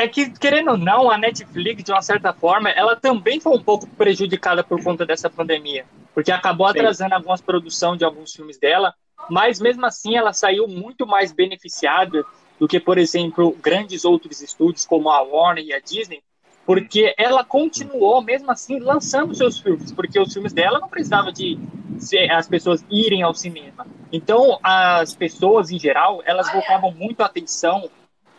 É que, querendo ou não, a Netflix, de uma certa forma, ela também foi um pouco prejudicada por conta dessa pandemia. Porque acabou atrasando Sim. algumas produções de alguns filmes dela, mas mesmo assim ela saiu muito mais beneficiada do que, por exemplo, grandes outros estúdios como a Warner e a Disney, porque ela continuou, mesmo assim, lançando seus filmes, porque os filmes dela não precisavam de as pessoas irem ao cinema. Então, as pessoas, em geral, elas voltavam muito a atenção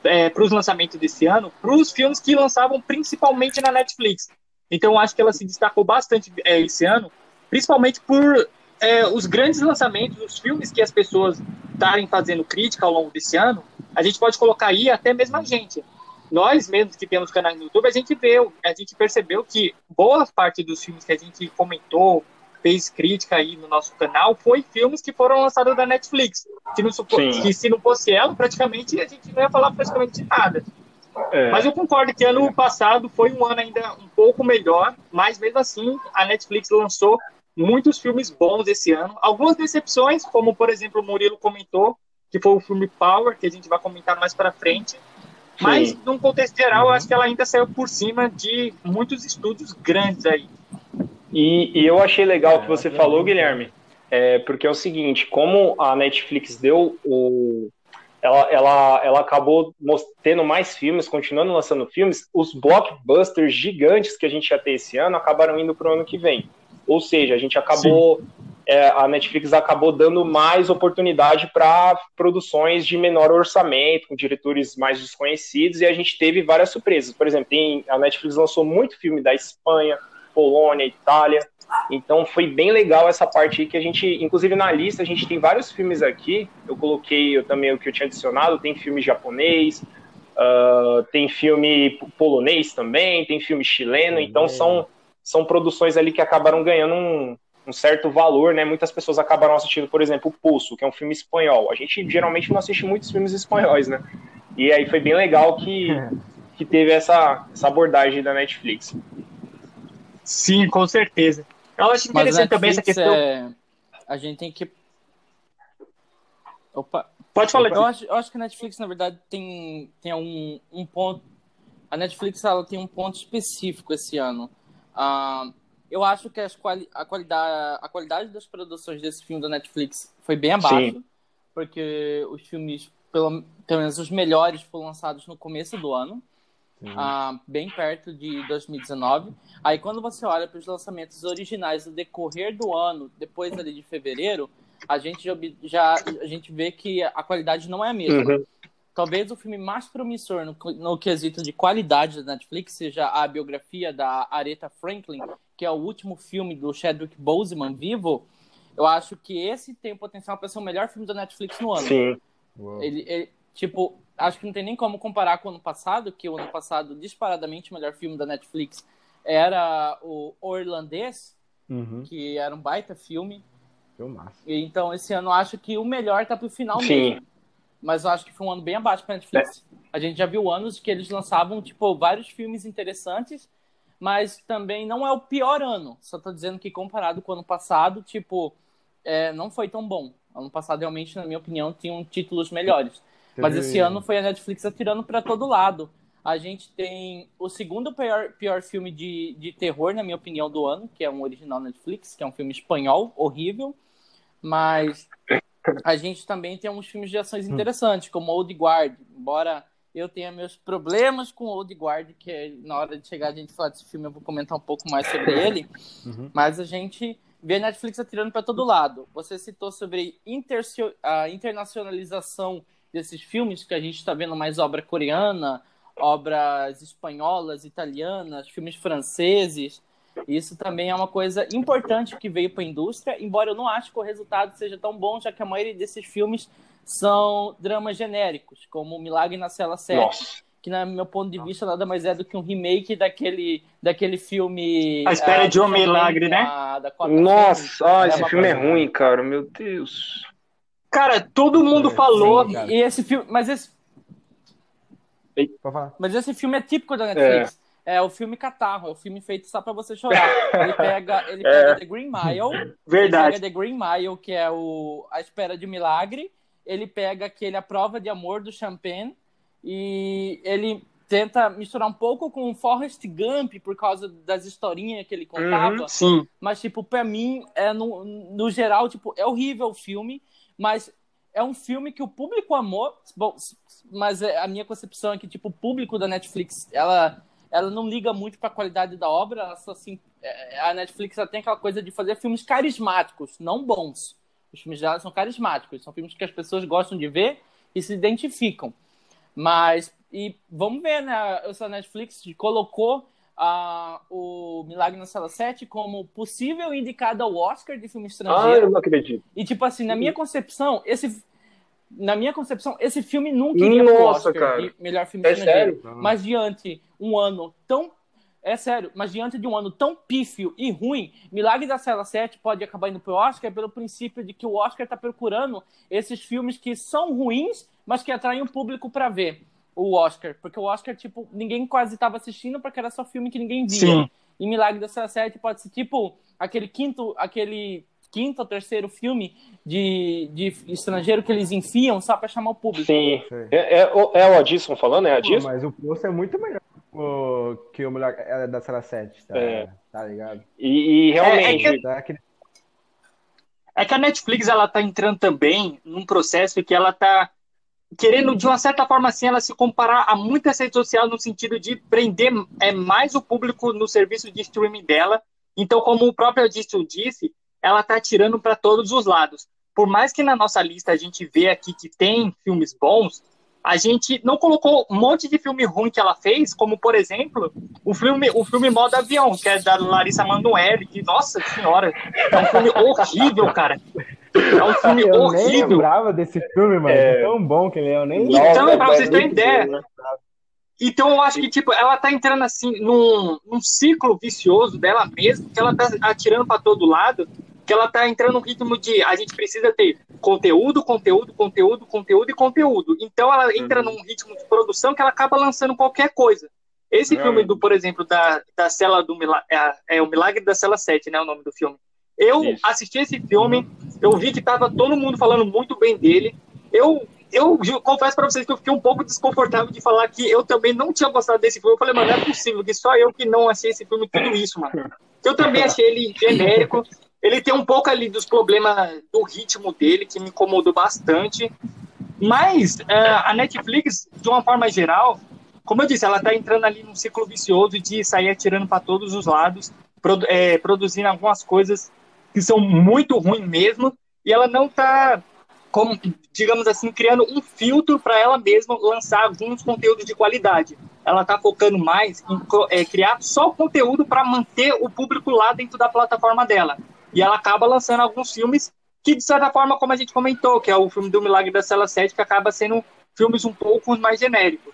é, para os lançamentos desse ano, para os filmes que lançavam principalmente na Netflix. Então, acho que ela se destacou bastante é, esse ano, principalmente por é, os grandes lançamentos, os filmes que as pessoas estarem fazendo crítica ao longo desse ano. A gente pode colocar aí até mesmo a gente. Nós mesmos que temos canais no YouTube, a gente vê, a gente percebeu que boa parte dos filmes que a gente comentou, fez crítica aí no nosso canal foi filmes que foram lançados da Netflix. Que, não, que se não fosse ela, praticamente a gente não ia falar praticamente nada. É. Mas eu concordo que ano passado foi um ano ainda um pouco melhor, mas mesmo assim a Netflix lançou muitos filmes bons esse ano. Algumas decepções, como por exemplo o Murilo comentou, que foi o filme Power, que a gente vai comentar mais para frente. Mas, Sim. num contexto geral, eu acho que ela ainda saiu por cima de muitos estúdios grandes aí. E, e eu achei legal o que você falou, Guilherme, é, porque é o seguinte, como a Netflix deu o. Ela, ela, ela acabou tendo mais filmes, continuando lançando filmes, os blockbusters gigantes que a gente ia ter esse ano acabaram indo para o ano que vem. Ou seja, a gente acabou. É, a Netflix acabou dando mais oportunidade para produções de menor orçamento, com diretores mais desconhecidos, e a gente teve várias surpresas. Por exemplo, tem, a Netflix lançou muito filme da Espanha, Polônia, Itália. Então foi bem legal essa parte aí que a gente, inclusive na lista, a gente tem vários filmes aqui. Eu coloquei eu, também o que eu tinha adicionado, tem filme japonês, uh, tem filme polonês também, tem filme chileno, então são, são produções ali que acabaram ganhando um, um certo valor, né? Muitas pessoas acabaram assistindo, por exemplo, o Pulso, que é um filme espanhol. A gente geralmente não assiste muitos filmes espanhóis, né? E aí foi bem legal que, que teve essa, essa abordagem da Netflix. Sim, com certeza. Eu acho interessante também essa questão. É... A gente tem que. Opa. Pode falar. Eu acho, eu acho que a Netflix, na verdade, tem, tem um, um ponto. A Netflix ela tem um ponto específico esse ano. Uh, eu acho que as quali a, qualidade, a qualidade das produções desse filme da Netflix foi bem abaixo. Sim. Porque os filmes, pelo, pelo menos os melhores, foram lançados no começo do ano ah, bem perto de 2019. Aí quando você olha para os lançamentos originais no decorrer do ano, depois ali de fevereiro, a gente já a gente vê que a qualidade não é a mesma. Uhum. Talvez o filme mais promissor no, no quesito de qualidade da Netflix seja a biografia da Aretha Franklin, que é o último filme do Chadwick Boseman vivo. Eu acho que esse tem o potencial para ser o melhor filme da Netflix no ano. Sim. Ele, ele, tipo, acho que não tem nem como comparar com o ano passado, que o ano passado, disparadamente, o melhor filme da Netflix era o Orlandês, uhum. que era um baita filme. Filmaço. Então, esse ano, acho que o melhor tá pro final Sim. mesmo. Mas eu acho que foi um ano bem abaixo pra Netflix. É. A gente já viu anos que eles lançavam, tipo, vários filmes interessantes, mas também não é o pior ano. Só tô dizendo que comparado com o ano passado, tipo, é, não foi tão bom. Ano passado, realmente, na minha opinião, tinham títulos melhores. Mas esse ano foi a Netflix atirando para todo lado. A gente tem o segundo pior, pior filme de, de terror, na minha opinião, do ano, que é um original Netflix, que é um filme espanhol, horrível. Mas a gente também tem uns filmes de ações hum. interessantes, como Old Guard. Embora eu tenha meus problemas com Old Guard, que é, na hora de chegar a gente falar desse filme, eu vou comentar um pouco mais sobre ele. Uhum. Mas a gente vê a Netflix atirando para todo lado. Você citou sobre a internacionalização desses filmes que a gente está vendo mais obra coreana, obras espanholas, italianas, filmes franceses. Isso também é uma coisa importante que veio para a indústria, embora eu não ache que o resultado seja tão bom, já que a maioria desses filmes são dramas genéricos, como Milagre na Cela 7, Nossa. que, no meu ponto de vista, nada mais é do que um remake daquele, daquele filme. A Espera uh, de um Milagre, né? Da, Nossa, ah, esse filme é ruim, cara, meu Deus. Cara, todo mundo é, falou. Sim, e esse filme. Mas esse. Mas esse filme é típico da Netflix. É. é o filme Catarro, é o filme feito só pra você chorar. Ele pega, ele pega é. The Green Mile. Verdade. Ele pega The Green Mile, que é o A Espera de Milagre. Ele pega aquele A Prova de Amor do Champagne. E ele tenta misturar um pouco com o Forrest Gump por causa das historinhas que ele contava. Uhum, sim. Mas, tipo, pra mim, é no, no geral, tipo, é horrível o filme, mas é um filme que o público amou. Bom, mas é, a minha concepção é que, tipo, o público da Netflix, ela, ela não liga muito pra qualidade da obra, ela só, assim, é, a Netflix ela tem aquela coisa de fazer filmes carismáticos, não bons. Os filmes dela são carismáticos, são filmes que as pessoas gostam de ver e se identificam. Mas, e vamos ver, né? Essa Netflix colocou uh, o Milagre na Sala 7 como possível indicado ao Oscar de filme estrangeiro. Ah, eu não acredito. E, tipo assim, na minha concepção, esse. Na minha concepção, esse filme nunca iria Nossa, pro Oscar cara. de melhor filme é estrangeiro. Sério? Mas diante um ano tão é sério, mas diante de um ano tão pífio e ruim, Milagre da Cela 7 pode acabar indo pro Oscar pelo princípio de que o Oscar está procurando esses filmes que são ruins, mas que atraem o público para ver o Oscar. Porque o Oscar, tipo, ninguém quase estava assistindo porque era só filme que ninguém via. Sim. E Milagre da Cela 7 pode ser tipo aquele quinto, aquele quinto ou terceiro filme de, de estrangeiro que eles enfiam só para chamar o público. Sim. É, é, é, o Adilson falando, é Adilson? Mas o posto é muito melhor o, que o melhor é da Sala 7, tá, é. tá ligado? E, e realmente. É, é, que, tá, é que a Netflix ela tá entrando também num processo que ela tá querendo, de uma certa forma, assim, ela se comparar a muitas redes sociais no sentido de prender é, mais o público no serviço de streaming dela. Então, como o próprio Adilson disse, ela está tirando para todos os lados. Por mais que na nossa lista a gente vê aqui que tem filmes bons, a gente não colocou um monte de filme ruim que ela fez, como por exemplo o filme o filme Modo Avião, que é da Larissa Manoeli, que nossa senhora, é um filme horrível, cara. É um filme eu horrível. Eu nem lembrava desse filme, mano. É... Tão bom que ele é, eu nem Então, é pra vocês terem ideia. Então, eu acho que, tipo, ela tá entrando, assim, num, num ciclo vicioso dela mesma, que ela tá atirando para todo lado, que ela tá entrando no ritmo de a gente precisa ter conteúdo, conteúdo, conteúdo, conteúdo e conteúdo. Então ela entra uhum. num ritmo de produção que ela acaba lançando qualquer coisa. Esse filme do, por exemplo, da, da cela do é, é, o Milagre da Cela 7, né, o nome do filme. Eu Isso. assisti esse filme, eu vi que tava todo mundo falando muito bem dele. Eu eu, eu confesso para vocês que eu fiquei um pouco desconfortável de falar que eu também não tinha gostado desse filme. Eu falei, mano, não é possível que só eu que não achei esse filme tudo isso, mano. Eu também achei ele genérico. Ele tem um pouco ali dos problemas do ritmo dele, que me incomodou bastante. Mas uh, a Netflix, de uma forma geral, como eu disse, ela está entrando ali num ciclo vicioso de sair atirando para todos os lados, produ é, produzindo algumas coisas que são muito ruins mesmo, e ela não está, digamos assim, criando um filtro para ela mesma lançar alguns conteúdos de qualidade. Ela está focando mais em é, criar só conteúdo para manter o público lá dentro da plataforma dela. E ela acaba lançando alguns filmes que, de certa forma, como a gente comentou, que é o filme do Milagre da Cela 7, que acaba sendo filmes um pouco mais genéricos.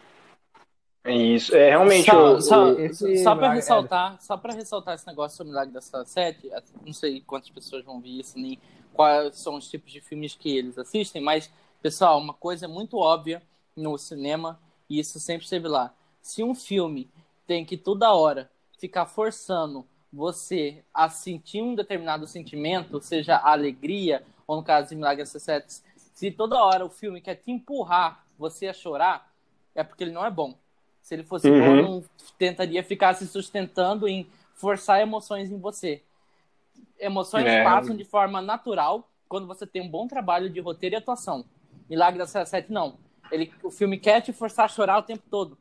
É isso, é realmente só, o, só, o, só para ressaltar, só para ressaltar esse negócio do Milagre da Cela 7, não sei quantas pessoas vão ver isso, nem quais são os tipos de filmes que eles assistem, mas pessoal, uma coisa muito óbvia no cinema e isso sempre esteve lá. Se um filme tem que toda hora ficar forçando você a sentir um determinado sentimento, seja alegria, ou no caso de Milagre Sete, se toda hora o filme quer te empurrar você a chorar, é porque ele não é bom. Se ele fosse uhum. bom, não tentaria ficar se sustentando em forçar emoções em você. Emoções é. passam de forma natural quando você tem um bom trabalho de roteiro e atuação. Milagre da 7, não. Ele, o filme quer te forçar a chorar o tempo todo.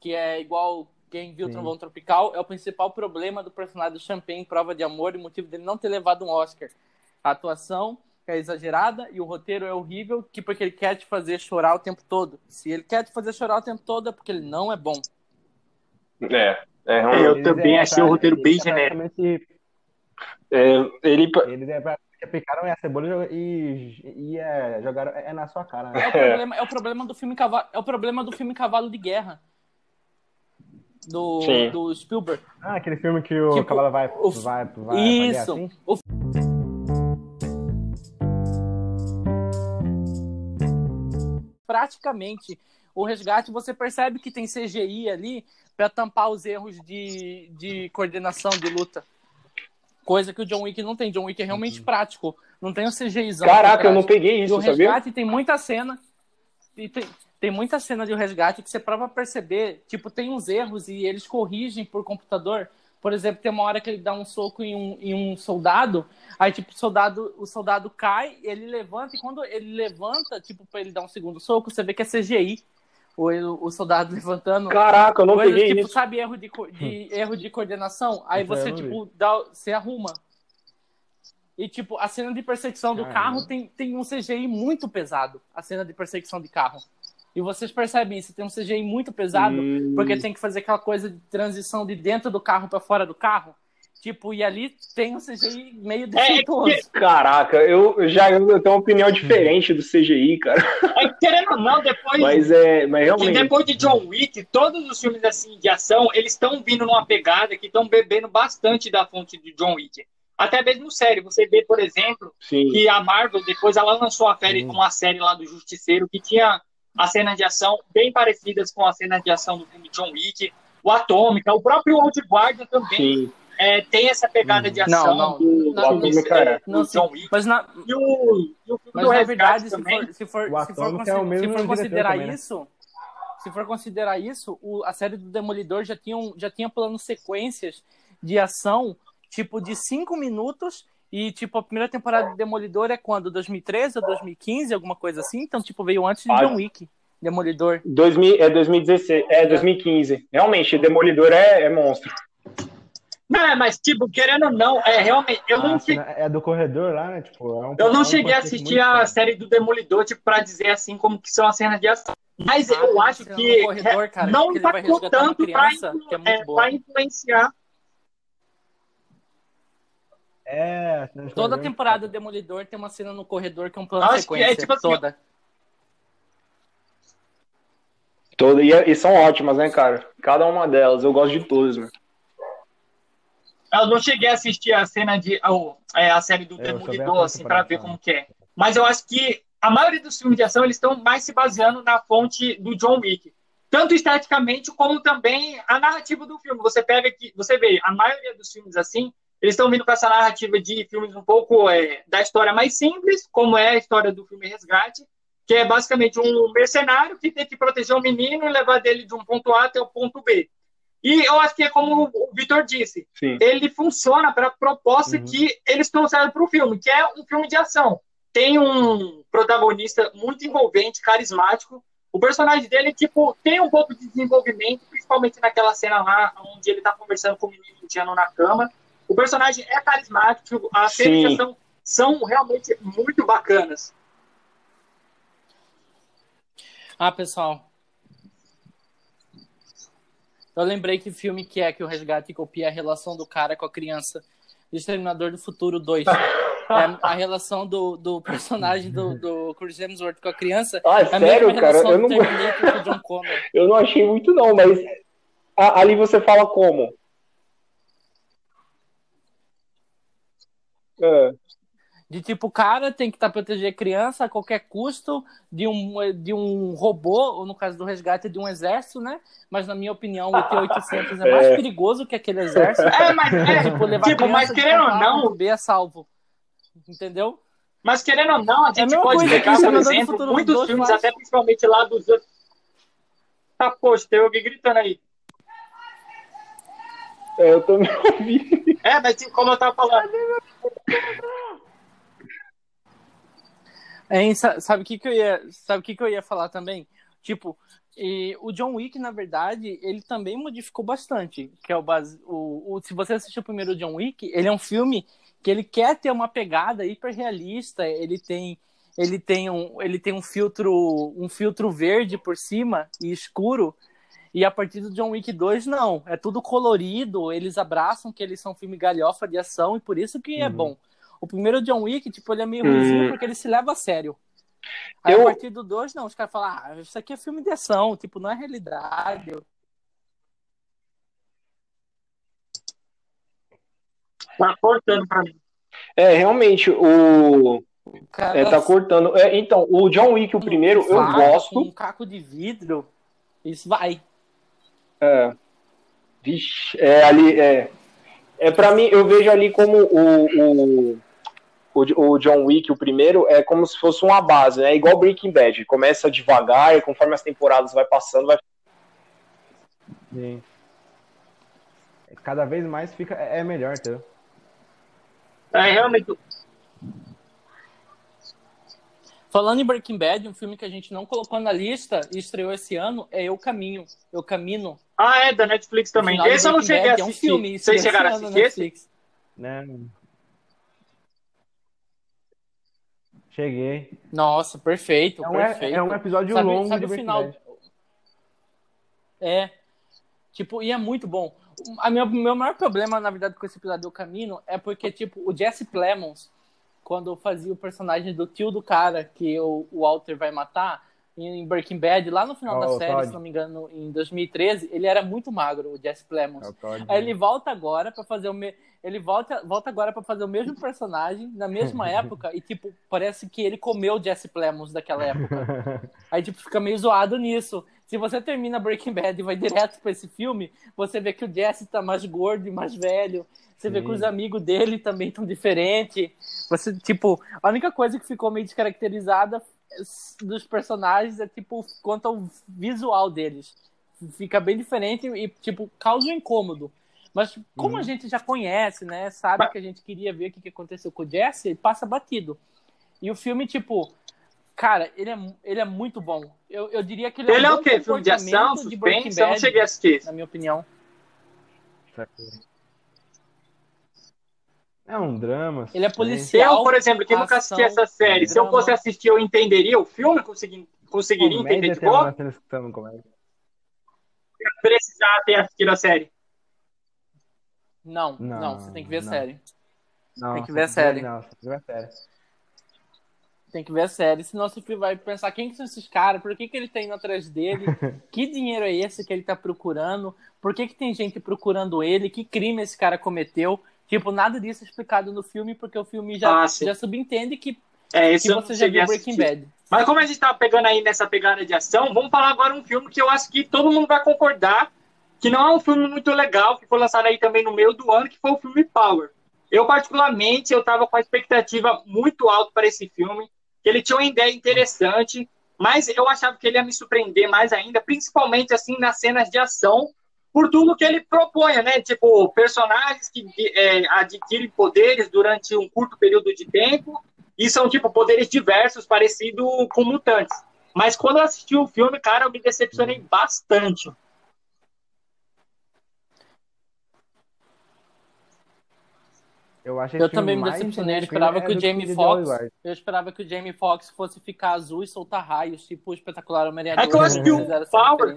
Que é igual quem viu Sim. Trovão Tropical, é o principal problema do personagem do Champagne em Prova de Amor e motivo dele não ter levado um Oscar. A atuação é exagerada e o roteiro é horrível, que porque ele quer te fazer chorar o tempo todo. Se ele quer te fazer chorar o tempo todo, é porque ele não é bom. É, é realmente. Eu também é, achei o roteiro bem é genérico. É, ele... Eles é picaram a cebola e, e é, jogaram é na sua cara. Né? É, o problema, é o problema do filme cavalo, é o problema do filme Cavalo de Guerra do, do Spielberg. Ah, aquele filme que o tipo, cavalo vai, o, vai, vai Isso. Assim? O... Praticamente, o resgate você percebe que tem CGI ali para tampar os erros de, de coordenação de luta. Coisa que o John Wick não tem. John Wick é realmente uhum. prático. Não tem o CGIzão. Caraca, eu não peguei isso, e o resgate tem muita cena. E tem, tem muita cena de resgate que você prova perceber, tipo, tem uns erros e eles corrigem por computador. Por exemplo, tem uma hora que ele dá um soco em um, em um soldado, aí, tipo, o soldado, o soldado cai, ele levanta, e quando ele levanta, tipo, pra ele dar um segundo soco, você vê que é CGI. O, o soldado levantando. Caraca, eu não coisas, peguei tipo, isso. sabe, erro de, de erro de coordenação? Aí você, tipo, dá, você arruma. E, tipo, a cena de perseguição do carro tem, tem um CGI muito pesado. A cena de perseguição de carro. E vocês percebem isso, tem um CGI muito pesado, hum. porque tem que fazer aquela coisa de transição de dentro do carro para fora do carro. Tipo, e ali tem um CGI meio é, defeituoso. É, caraca, eu já eu tenho uma opinião diferente do CGI, cara. É, querendo ou não, depois. Mas é. Mas realmente... depois de John Wick, todos os filmes assim de ação, eles estão vindo numa pegada que estão bebendo bastante da fonte de John Wick. Até mesmo série. Você vê, por exemplo, Sim. que a Marvel, depois ela lançou a série, uma série lá do Justiceiro que tinha as cenas de ação bem parecidas com as cenas de ação do filme John Wick, o Atômica, o próprio Old Guard também é, tem essa pegada de ação não, não, do, não, é, John Wick. Mas na, e o, e o filme mas do na verdade, também. se for, se for, se for, é se for considerar também, né? isso, se for considerar isso, o, a série do Demolidor já tinha, já tinha plano sequências de ação, tipo, de cinco minutos e, tipo, a primeira temporada de Demolidor é quando? 2013 ou 2015, alguma coisa assim? Então, tipo, veio antes de ah, John Wick. Demolidor. 2000, é 2016, é 2015. Realmente, Demolidor é, é monstro. Não, é, mas, tipo, querendo ou não, é realmente. Eu não cheguei... É do corredor lá, né? Tipo, é um, eu não cheguei a assistir a série do Demolidor, tipo, pra dizer assim como que são as cenas de ação. Mas ah, eu acho que corredor, cara, não impactou tanto criança, pra, é, é pra influenciar é, toda temporada Demolidor tem uma cena no corredor que é um plano Acho sequência. Que é, tipo assim, toda. Toda, e, e, são ótimas, né, cara? Cada uma delas. Eu gosto de todas, né? Eu não cheguei a assistir a cena de. Oh, é, a série do é, Demolidor, assim, pra ver como que é. Mas eu acho que a maioria dos filmes de ação eles estão mais se baseando na fonte do John Wick. Tanto esteticamente como também a narrativa do filme. Você pega que. Você vê, a maioria dos filmes assim eles estão vindo com essa narrativa de filmes um pouco é, da história mais simples, como é a história do filme Resgate, que é basicamente um mercenário que tem que proteger o um menino e levar dele de um ponto A até o ponto B. E eu acho que é como o Vitor disse, Sim. ele funciona para a proposta uhum. que eles trouxeram para o filme, que é um filme de ação. Tem um protagonista muito envolvente, carismático. O personagem dele, tipo, tem um pouco de desenvolvimento, principalmente naquela cena lá, onde ele está conversando com o menino indiano na cama. O personagem é carismático, as cenas são, são realmente muito bacanas. Ah, pessoal. Eu lembrei que filme que é que o resgate copia a relação do cara com a criança. Exterminador do Futuro 2. É a relação do, do personagem do, do Chris Hemsworth com a criança. Ah, é sério, cara? Eu não... eu não achei muito, não, mas ali você fala como? É. De tipo, o cara tem que estar tá proteger criança a qualquer custo de um, de um robô, ou no caso do resgate, de um exército, né? Mas na minha opinião, o T-800 é mais é. perigoso que aquele exército. É, mas, é, tipo, levar tipo, mas querendo ou não. O B é salvo. Entendeu? Mas querendo ou não, a gente é pode pegar, por exemplo, muitos filmes, até principalmente lá dos. Tá, poxa, tem alguém gritando aí. É, eu tô me ouvindo. É, mas como eu tava falando. É, sabe o que, que eu ia, sabe o que, que eu ia falar também? Tipo, e o John Wick, na verdade, ele também modificou bastante. Que é o, base, o, o se você assistiu o primeiro John Wick, ele é um filme que ele quer ter uma pegada hiper realista. Ele tem, ele tem um, ele tem um filtro, um filtro verde por cima e escuro e a partir do John Wick 2, não. É tudo colorido, eles abraçam que eles são filme galhofa de ação e por isso que é uhum. é bom. O primeiro John Wick, tipo, ele é meio ruimzinho porque ele se leva a sério. Aí eu... a partir do 2, não, os caras falam, ah, isso aqui é filme de ação, tipo, não é realidade. Tá cortando pra mim. É, realmente, o. Cara, é, tá cortando. É, então, o John Wick, o primeiro, eu gosto. Um caco de vidro, isso vai. É. Vixe, é ali, é. É para mim, eu vejo ali como o, o, o, o, John Wick, o primeiro, é como se fosse uma base, né? Igual Breaking Bad. Começa devagar e conforme as temporadas vai passando, vai. Sim. Cada vez mais fica. É melhor, entendeu? É realmente. Falando em Breaking Bad, um filme que a gente não colocou na lista e estreou esse ano é Eu Caminho. Eu Camino. Ah, é, da Netflix também. Esse eu não cheguei a assistir. É um filme, Vocês chegaram a assistir esse? Não. Cheguei. Nossa, perfeito, é um, perfeito. É um episódio sabe, longo sabe de o final. É. Tipo, e é muito bom. O meu, meu maior problema, na verdade, com esse episódio do Camino é porque, tipo, o Jesse Plemons, quando fazia o personagem do tio do cara que o, o Walter vai matar, em Breaking Bad, lá no final oh, da série, Todd. se não me engano, em 2013, ele era muito magro, o Jesse Plemons. É Aí ele volta agora para fazer o me... ele volta, volta agora para fazer o mesmo personagem na mesma época e tipo, parece que ele comeu o Jesse Plemons daquela época. Aí tipo fica meio zoado nisso. Se você termina Breaking Bad e vai direto para esse filme, você vê que o Jesse tá mais gordo e mais velho. Você Sim. vê que os amigos dele também estão diferentes. Você, tipo, a única coisa que ficou meio descaracterizada dos personagens é tipo quanto ao visual deles. Fica bem diferente e, tipo, causa um incômodo. Mas como uhum. a gente já conhece, né? Sabe que a gente queria ver o que aconteceu com o Jesse, ele passa batido. E o filme, tipo, cara, ele é, ele é muito bom. Eu, eu diria que ele, ele é, um é o quê? Filme de ação, suspense? Eu não cheguei a assistir. Na minha opinião. É um drama. Ele é policial. Eu, por exemplo, que nunca assisti essa série, se eu fosse assistir, eu entenderia o filme? Consegui, conseguiria comédia entender de boa? Precisar ter assistido a série. Não, não, não, você tem que ver não. a série. Não, tem que ver a série. Não, você tem que ver a série. Tem que ver a série, senão você vai pensar quem que são esses caras, por que, que ele tá indo atrás dele, que dinheiro é esse que ele tá procurando, por que, que tem gente procurando ele, que crime esse cara cometeu. Tipo, nada disso é explicado no filme, porque o filme já, ah, já subentende que, é, que você já viu Breaking Bad. Mas como a gente tá pegando aí nessa pegada de ação, vamos falar agora um filme que eu acho que todo mundo vai concordar que não é um filme muito legal, que foi lançado aí também no meio do ano, que foi o filme Power. Eu, particularmente, eu tava com a expectativa muito alta para esse filme, que ele tinha uma ideia interessante, mas eu achava que ele ia me surpreender mais ainda, principalmente, assim, nas cenas de ação, por tudo que ele propõe, né? Tipo, personagens que é, adquirem poderes durante um curto período de tempo e são, tipo, poderes diversos, parecido com mutantes. Mas quando eu assisti o filme, cara, eu me decepcionei bastante. Eu, eu também me decepcionei. Eu esperava que o Jamie Foxx. Eu esperava que o Jamie Foxx fosse ficar azul e soltar raios, tipo o espetacular Homem-Aranha. É que eu acho que o Power.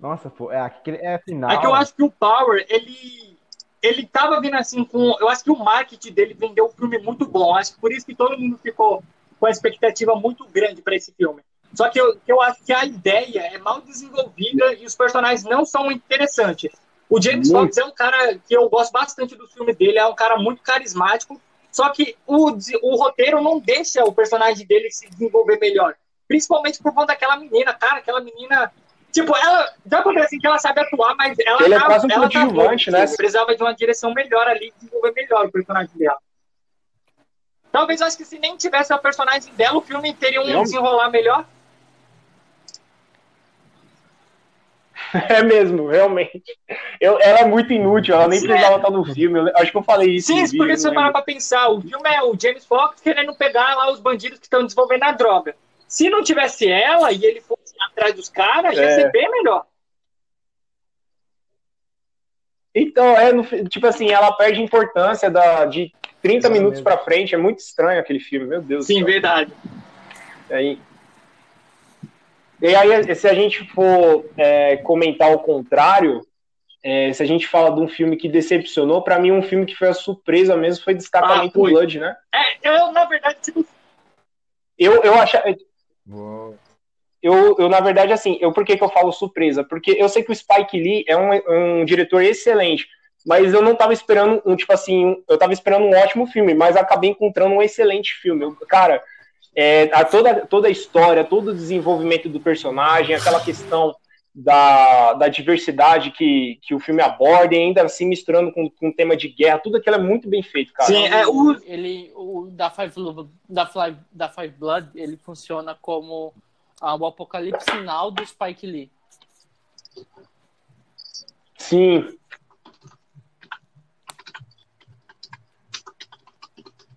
Nossa, pô, é, é final. É que eu acho que o Power, ele. Ele tava vindo assim com. Eu acho que o marketing dele vendeu um filme muito bom. Acho que por isso que todo mundo ficou com a expectativa muito grande para esse filme. Só que eu, que eu acho que a ideia é mal desenvolvida e os personagens não são interessantes. O James Fox é um cara que eu gosto bastante do filme dele, é um cara muito carismático, só que o, o roteiro não deixa o personagem dele se desenvolver melhor. Principalmente por conta daquela menina, cara, aquela menina Tipo, ela. Dá pra ver assim que ela sabe atuar, mas ela. Ele tá, é quase um coadjuvante, tá né? Precisava de uma direção melhor ali, desenvolver melhor o personagem dela. Talvez eu acho que se nem tivesse a personagem dela, o filme teria um Eu... desenrolar melhor. É mesmo, realmente. Eu, ela é muito inútil, ela nem Sim, precisava é. estar no filme. Eu, acho que eu falei isso. Sim, porque se você parar pra pensar, o filme é o James Fox querendo pegar lá os bandidos que estão desenvolvendo a droga. Se não tivesse ela e ele fosse atrás dos caras, ia é. ser bem melhor. Então, é, no, tipo assim, ela perde importância da, de 30 é minutos para frente. É muito estranho aquele filme, meu Deus. Sim, verdade. Aí, e aí, se a gente for é, comentar o contrário, é, se a gente fala de um filme que decepcionou, para mim um filme que foi a surpresa mesmo foi Destacamento ah, Blood, né? É, eu, na verdade, tipo... Eu, eu achava... Eu, eu, na verdade, assim, eu por que, que eu falo surpresa? Porque eu sei que o Spike Lee é um, um diretor excelente, mas eu não tava esperando um, tipo assim, eu tava esperando um ótimo filme, mas acabei encontrando um excelente filme. Eu, cara, é, a toda, toda a história, todo o desenvolvimento do personagem, aquela questão da, da diversidade que, que o filme aborda, e ainda assim misturando com, com um tema de guerra, tudo aquilo é muito bem feito, cara. Sim, é, o... Ele, o da Five, da, Five, da Five Blood, ele funciona como ah, o apocalipse final do Spike Lee. Sim.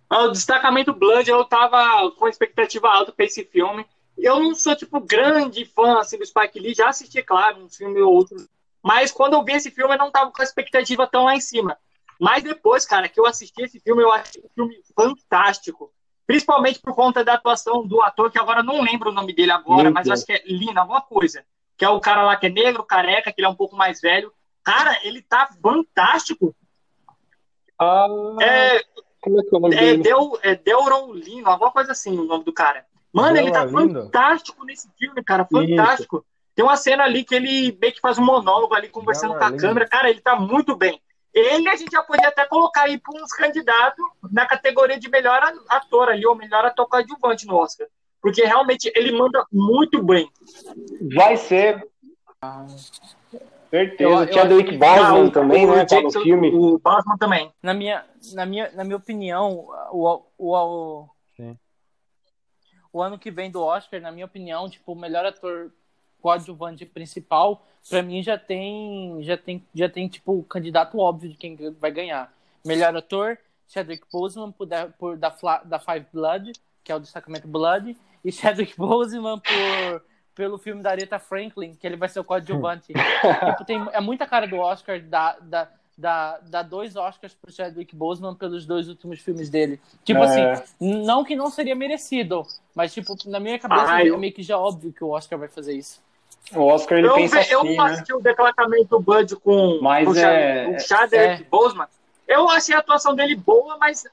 O destacamento Blood, eu tava com expectativa alta para esse filme. Eu não sou, tipo, grande fã assim, do Spike Lee, já assisti, claro, um filme ou outro. Mas quando eu vi esse filme, eu não tava com a expectativa tão lá em cima. Mas depois, cara, que eu assisti esse filme, eu achei um filme fantástico. Principalmente por conta da atuação do ator, que agora não lembro o nome dele agora, Muito mas acho que é Lina, alguma coisa. Que é o cara lá que é negro, careca, que ele é um pouco mais velho. Cara, ele tá fantástico. Ah, é, como é que é o nome é, dele? Del, é Delron alguma coisa assim o nome do cara. Mano, ele tá fantástico nesse filme, cara, fantástico. Isso. Tem uma cena ali que ele meio que faz um monólogo ali conversando com a câmera. Cara, ele tá muito bem. Ele a gente já podia até colocar aí para uns candidatos na categoria de melhor ator ali, ou melhor ator coadjuvante no Oscar. Porque realmente ele manda muito bem. Vai ser. Certeza. Eu, Tinha o Rick Bosman também, né? Tá no filme. O Bosman também. Na minha, na minha, na minha opinião, o, o, o, o ano que vem do Oscar, na minha opinião, tipo, o melhor ator coadjuvante principal, para mim já tem, já tem, já tem tipo o candidato óbvio de quem vai ganhar. Melhor ator, Chadwick Boseman por, da, por da, da Five Blood, que é o destacamento Blood, e Chadwick Boseman por pelo filme da Aretha Franklin, que ele vai ser o coadjuvante. tipo, tem, é muita cara do Oscar da, da dá dois Oscars pro Chadwick Boseman pelos dois últimos filmes dele. Tipo é. assim, não que não seria merecido, mas tipo, na minha cabeça é meio que já óbvio que o Oscar vai fazer isso. O Oscar ele eu, pensa assim, Eu né? assisti o declaramento Bud com, mas com é... o Chadwick é... Boseman. Eu achei a atuação dele boa, mas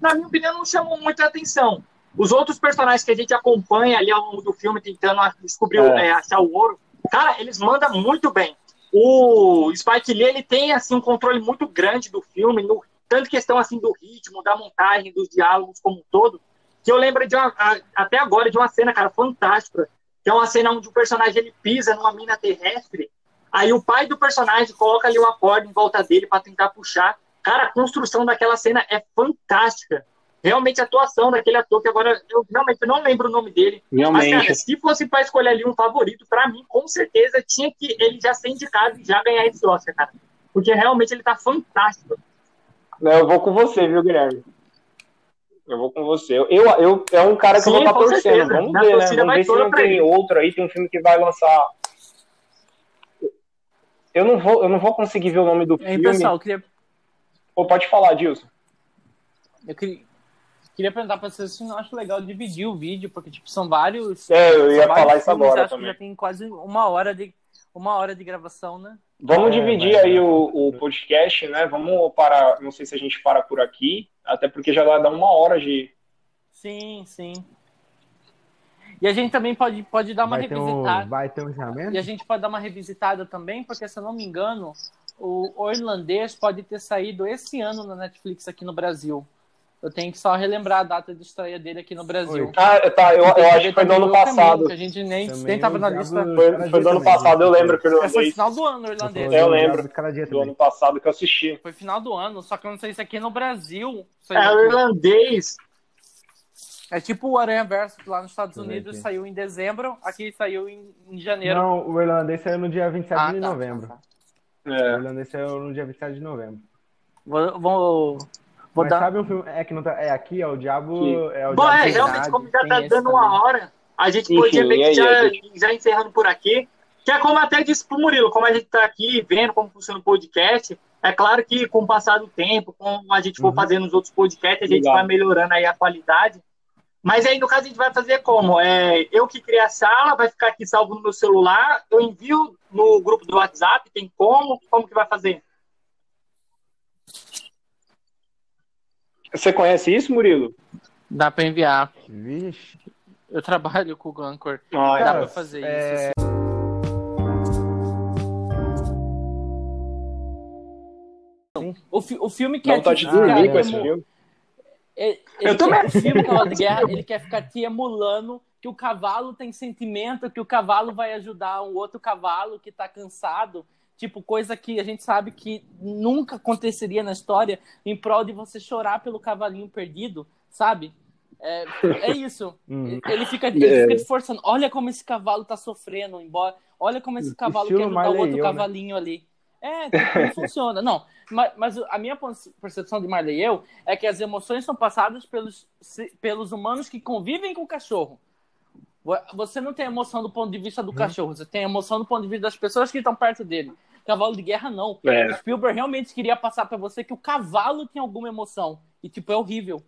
na minha opinião não chamou muita atenção. Os outros personagens que a gente acompanha ali ao longo do filme, tentando descobrir, é. É, achar o ouro, cara, eles mandam muito bem o Spike Lee ele tem assim um controle muito grande do filme, no, tanto questão assim do ritmo, da montagem, dos diálogos como um todo, que eu lembro de uma, a, até agora de uma cena, cara, fantástica, que é uma cena onde o personagem ele pisa numa mina terrestre, aí o pai do personagem coloca ali uma corda em volta dele para tentar puxar. Cara, a construção daquela cena é fantástica realmente a atuação daquele ator, que agora eu realmente não lembro o nome dele. Realmente. Mas, cara, se fosse para escolher ali um favorito, para mim, com certeza, tinha que ele já ser indicado e já ganhar esse Oscar, cara. Porque realmente ele tá fantástico. Eu vou com você, viu, Guilherme? Eu vou com você. Eu, eu, é um cara que Sim, eu vou estar torcendo. Certeza. Vamos Na ver, né? Vamos ver se não tem outro aí. Tem um filme que vai lançar. Eu não vou, eu não vou conseguir ver o nome do e filme. pessoal, eu queria... Pô, pode falar, Dilson. Eu queria, Queria perguntar pra vocês se não acho legal dividir o vídeo, porque tipo, são vários. É, eu ia falar isso agora. Acho também. que já tem quase uma hora de, uma hora de gravação, né? Vamos é, dividir aí o, o, podcast, né? Vamos parar. Não sei se a gente para por aqui, até porque já vai dar uma hora de. Sim, sim. E a gente também pode, pode dar uma vai revisitada. Ter um, vai ter um encerramento? E a gente pode dar uma revisitada também, porque se eu não me engano, o, o irlandês pode ter saído esse ano na Netflix aqui no Brasil. Eu tenho que só relembrar a data de estreia dele aqui no Brasil. Ah, tá, eu, eu acho que foi do ano passado. que a gente nem, nem tava na lista. Foi, foi do ano passado, eu lembro que eu Foi final do ano, irlandês. Eu lembro. Do ano passado que eu assisti. Foi final do ano, só que eu não sei se aqui no Brasil. É o irlandês. É tipo o Aranha Verso, que lá nos Estados Unidos saiu em dezembro, aqui saiu em, em, janeiro. Não, o irlandês saiu no dia 27 ah, de tá, novembro. Tá, tá. É. O irlandês saiu no dia 27 de novembro. Vou, vou, Vou Mas dar... sabe um filme. É que não tá. É aqui, é o Diabo. É o Bom, Diabo é, realmente, como já tá dando uma hora, a gente Enfim, podia ver que já, já encerrando por aqui. Que é como até disse pro Murilo, como a gente tá aqui vendo como funciona o podcast, é claro que com o passar do tempo, como a gente for uhum. fazendo os outros podcasts, a gente Legal. vai melhorando aí a qualidade. Mas aí, no caso, a gente vai fazer como? É, eu que criei a sala, vai ficar aqui salvo no meu celular, eu envio no grupo do WhatsApp, tem como? Como que vai fazer? Você conhece isso, Murilo? Dá para enviar. Vixe. Eu trabalho com o Gancor. Ah, Dá para fazer é... isso. O, fi o filme quer Não, tá de dormir com esse filme. Ele, eu também. O filme Cavalo de Guerra, ele quer ficar te emulando que o cavalo tem sentimento, que o cavalo vai ajudar um outro cavalo que está cansado. Tipo, coisa que a gente sabe que nunca aconteceria na história em prol de você chorar pelo cavalinho perdido, sabe? É, é isso. Uhum. Ele fica, ele é. fica forçando. Olha como esse cavalo tá sofrendo, embora. Olha como esse cavalo Estilo quer ajudar o outro eu, né? cavalinho né? ali. É, tipo, não funciona. Não, mas, mas, a minha percepção de Marley e eu é que as emoções são passadas pelos, pelos humanos que convivem com o cachorro. Você não tem emoção do ponto de vista do uhum. cachorro, você tem emoção do ponto de vista das pessoas que estão perto dele. Cavalo de guerra, não. É. O Spielberg realmente queria passar para você que o cavalo tinha alguma emoção. E, tipo, é horrível.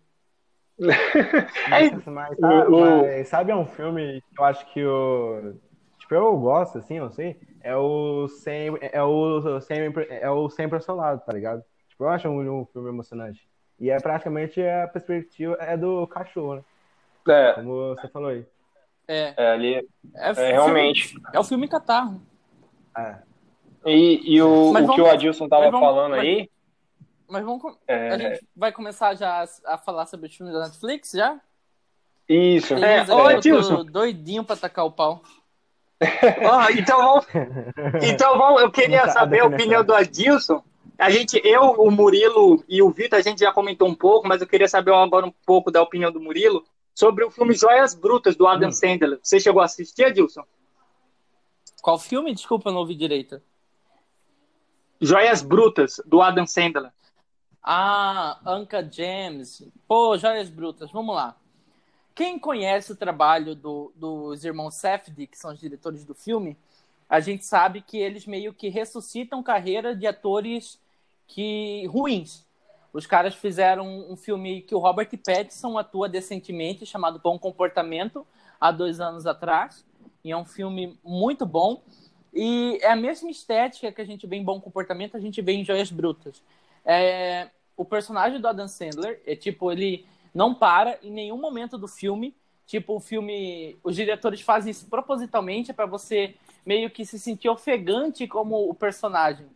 mas, mas, sabe, mas, sabe, é um filme que eu acho que o. Tipo, eu gosto, assim, eu sei. É o sempre. É o sempre, é o sempre ao seu lado, tá ligado? Tipo, eu acho um, um filme emocionante. E é praticamente a perspectiva é do cachorro, né? É. Como você falou aí. É. É, ali, é, é realmente. É o filme Catarro. É. E, e o, o que o Adilson tava vamos, falando mas, aí. Mas vamos. É... A gente vai começar já a, a falar sobre os filmes da Netflix já? Isso. É, ô, Adilson. doidinho pra tacar o pau. oh, então, vamos, então vamos, eu queria saber a opinião do Adilson. A gente, eu, o Murilo e o Vitor, a gente já comentou um pouco, mas eu queria saber agora um pouco da opinião do Murilo sobre o filme Joias Brutas, do Adam hum. Sandler. Você chegou a assistir, Adilson? Qual filme? Desculpa, eu não ouvi direito. Joias Brutas, do Adam Sandler. Ah, Anka James. Pô, Joias Brutas, vamos lá. Quem conhece o trabalho do, dos irmãos Safdie, que são os diretores do filme, a gente sabe que eles meio que ressuscitam carreira de atores que ruins. Os caras fizeram um filme que o Robert Pattinson atua decentemente, chamado Bom Comportamento, há dois anos atrás. E é um filme muito bom. E é a mesma estética que a gente vê em Bom Comportamento, a gente vê em Joias Brutas. É, o personagem do Adam Sandler é tipo, ele não para em nenhum momento do filme. Tipo, o filme. Os diretores fazem isso propositalmente para você meio que se sentir ofegante como o personagem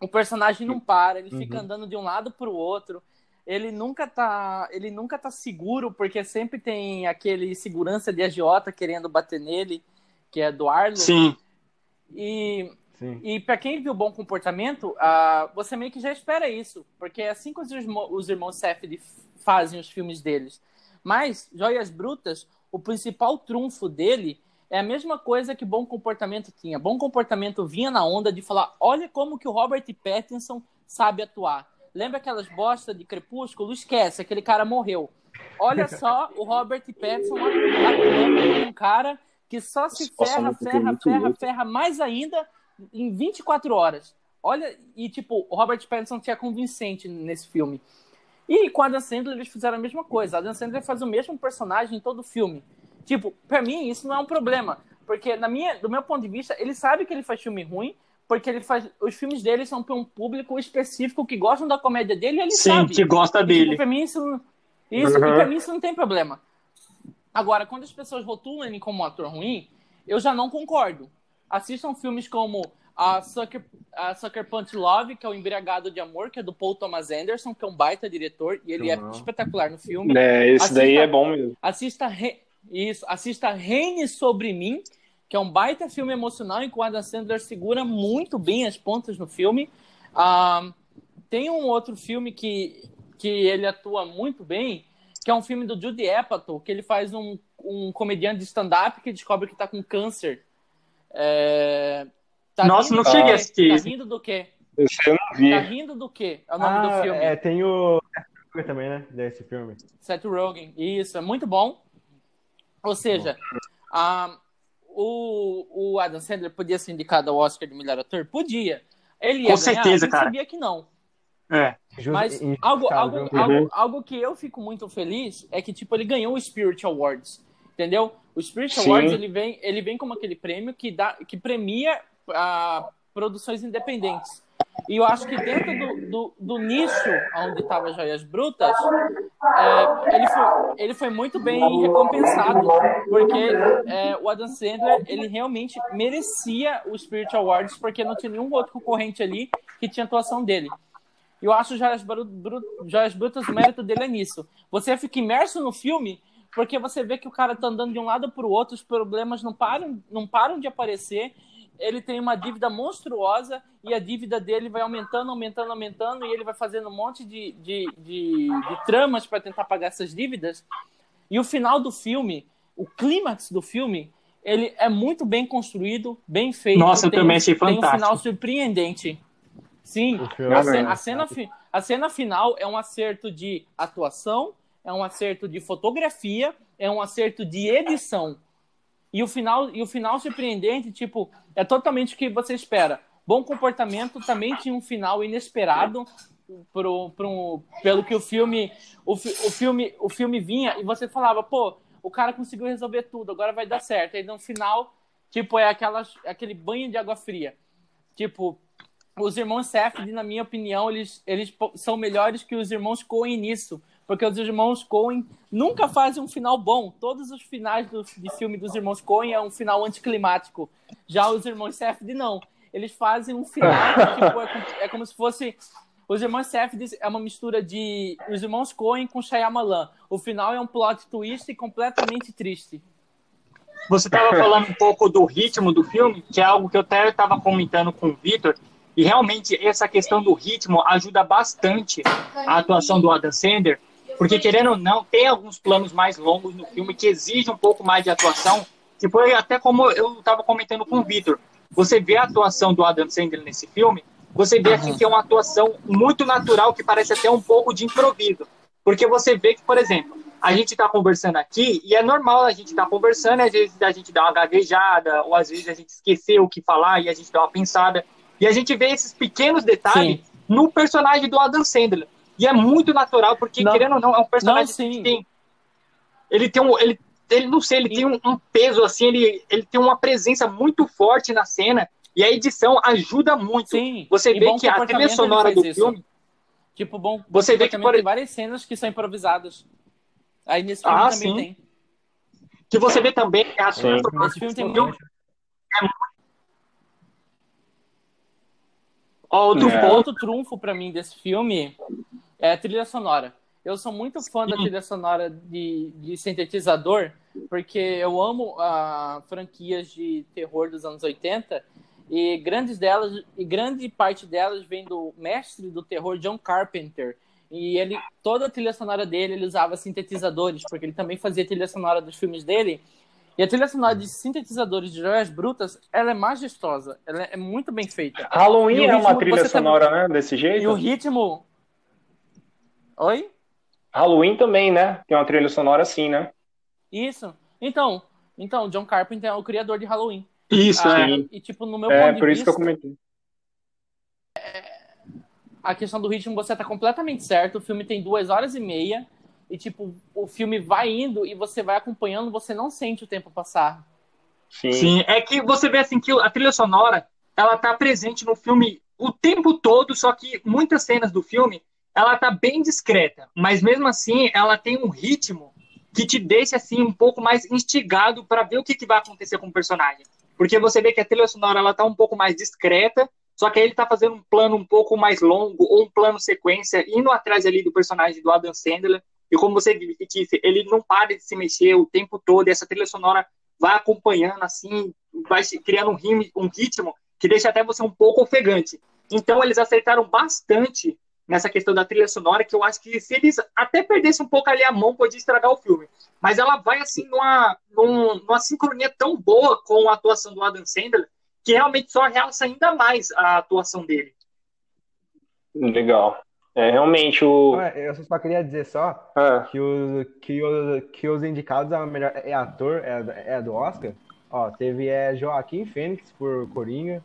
o personagem não para, ele uhum. fica andando de um lado para o outro. Ele nunca tá, ele nunca tá seguro porque sempre tem aquele segurança de agiota querendo bater nele, que é do Arlo. Sim. E Sim. E para quem viu Bom Comportamento, uh, você meio que já espera isso, porque é assim que os, irmãos, os irmãos Safdie fazem os filmes deles. Mas, Joias Brutas, o principal trunfo dele é a mesma coisa que bom comportamento tinha. Bom comportamento vinha na onda de falar: olha como que o Robert Pattinson sabe atuar. Lembra aquelas bostas de Crepúsculo? Esquece, aquele cara morreu. Olha só o Robert Pattinson atuando um cara que só se ferra, ferra, ferra, ferra mais ainda em 24 horas. Olha, e tipo, o Robert Pattinson tinha convincente nesse filme. E com a Adam Sandler eles fizeram a mesma coisa. A Adam Sandler faz o mesmo personagem em todo o filme. Tipo, para mim isso não é um problema, porque na minha, do meu ponto de vista, ele sabe que ele faz filme ruim, porque ele faz os filmes dele são para um público específico que gostam da comédia dele, e ele Sim, sabe. que gosta tipo, dele. para mim isso, isso, uhum. para mim isso não tem problema. Agora, quando as pessoas rotulam ele como um ator ruim, eu já não concordo. Assistam filmes como a Sucker, a Sucker Punch Love, que é o Embriagado de Amor, que é do Paul Thomas Anderson, que é um baita diretor, e ele uhum. é espetacular no filme. É, esse assista, daí é bom mesmo. Assista isso, assista Reine Sobre Mim, que é um baita filme emocional em que o Adam Sandler segura muito bem as pontas no filme. Ah, tem um outro filme que, que ele atua muito bem, que é um filme do Judy Apatow, que ele faz um, um comediante de stand-up que descobre que está com câncer. É... Tá Nossa, não cheguei a assistir. Tá rindo do quê? Eu não vi. Tá rindo do quê? É o nome ah, do filme. É, tem o também, né? Desse filme. Seth Rogen. Isso, é muito bom. Ou seja, a, o, o Adam Sandler podia ser indicado ao Oscar de melhor ator? Podia. Ele ia Com ganhar, certeza, cara. sabia que não. É. Mas algo, algo, uhum. algo, algo que eu fico muito feliz é que, tipo, ele ganhou o Spirit Awards, entendeu? O Spirit Sim. Awards, ele vem, ele vem como aquele prêmio que, dá, que premia a, produções independentes. E eu acho que dentro do, do, do nicho onde estava Joias Brutas, é, ele, foi, ele foi muito bem recompensado, porque é, o Adam Sandler ele realmente merecia o Spirit Awards, porque não tinha nenhum outro concorrente ali que tinha atuação dele. E eu acho Joias, Joias Brutas, o mérito dele é nisso. Você fica imerso no filme porque você vê que o cara tá andando de um lado para o outro, os problemas não param, não param de aparecer. Ele tem uma dívida monstruosa e a dívida dele vai aumentando, aumentando, aumentando, e ele vai fazendo um monte de, de, de, de tramas para tentar pagar essas dívidas. E o final do filme, o clímax do filme, ele é muito bem construído, bem feito. Nossa, eu também achei fantástico. Tem um final surpreendente. Sim, a cena, a, cena, a cena final é um acerto de atuação, é um acerto de fotografia, é um acerto de edição. E o final, e o final surpreendente, tipo, é totalmente o que você espera. Bom comportamento também tinha um final inesperado pro, pro, pelo que o filme, o, o, filme, o filme vinha e você falava, pô, o cara conseguiu resolver tudo, agora vai dar certo. Aí no final, tipo, é aquela, aquele banho de água fria. Tipo, os irmãos Safdie, na minha opinião, eles, eles são melhores que os irmãos Coen nisso. Porque os irmãos Coen nunca fazem um final bom. Todos os finais do, de filme dos irmãos Coen é um final anticlimático. Já os irmãos Safdie, não. Eles fazem um final tipo, é, é, como se fosse... Os irmãos Safdie é uma mistura de os irmãos Coen com Shyamalan. O final é um plot twist completamente triste. Você estava falando um pouco do ritmo do filme, que é algo que eu até estava comentando com o Victor, e realmente essa questão do ritmo ajuda bastante a atuação do Adam Sandler, porque querendo ou não, tem alguns planos mais longos no filme que exigem um pouco mais de atuação, que foi até como eu estava comentando com o Victor. Você vê a atuação do Adam Sandler nesse filme, você vê assim que é uma atuação muito natural, que parece até um pouco de improviso. Porque você vê que, por exemplo, a gente está conversando aqui e é normal a gente estar tá conversando, às vezes a gente dá uma gaguejada, ou às vezes a gente esqueceu o que falar e a gente dá uma pensada. E a gente vê esses pequenos detalhes Sim. no personagem do Adam Sandler. E é muito natural, porque, não. querendo ou não, é um personagem não, que tem. Ele tem um. Ele, ele não sei, ele tem um, um, peso, assim, ele, ele tem uma presença muito forte na cena. E a edição ajuda muito. Sim. Você vê que a trilha sonora do isso. filme. Tipo, bom, você vê que por... tem várias cenas que são improvisadas. Aí nesse filme ah, também sim. tem. Que você vê também. A sim. Esse filme tem muito. É muito Outro é. ponto trunfo para mim desse filme é a trilha sonora. Eu sou muito fã da trilha sonora de, de sintetizador, porque eu amo uh, franquias de terror dos anos 80 e grandes delas e grande parte delas vem do mestre do terror John Carpenter. E ele toda a trilha sonora dele ele usava sintetizadores, porque ele também fazia trilha sonora dos filmes dele. E a trilha sonora de sintetizadores de joias brutas, ela é majestosa, ela é muito bem feita. Halloween é uma trilha sonora, né? Desse jeito. E o ritmo. Oi? Halloween também, né? Tem uma trilha sonora assim, né? Isso. Então, então, John Carpenter é o criador de Halloween. Isso, ah, é. E, tipo, no meu é, ponto de por isso que eu comentei. É, a questão do ritmo, você tá completamente certo. O filme tem duas horas e meia e tipo, o filme vai indo e você vai acompanhando, você não sente o tempo passar. Sim. Sim, é que você vê assim que a trilha sonora, ela tá presente no filme o tempo todo, só que muitas cenas do filme, ela tá bem discreta, mas mesmo assim, ela tem um ritmo que te deixa assim um pouco mais instigado para ver o que, que vai acontecer com o personagem. Porque você vê que a trilha sonora ela tá um pouco mais discreta, só que aí ele tá fazendo um plano um pouco mais longo ou um plano sequência indo atrás ali do personagem do Adam Sandler e como você disse, ele não para de se mexer o tempo todo, e essa trilha sonora vai acompanhando, assim, vai criando um, ritmo, um ritmo que deixa até você um pouco ofegante. Então, eles acertaram bastante nessa questão da trilha sonora, que eu acho que se eles até perdessem um pouco ali a mão, podia estragar o filme. Mas ela vai, assim, numa, numa sincronia tão boa com a atuação do Adam Sandler, que realmente só realça ainda mais a atuação dele. Legal. É, realmente, o. Eu só queria dizer só é. que, os, que, os, que os indicados a melhor é ator, é, é do Oscar. Ó, teve é, Joaquim Fênix por Coringa,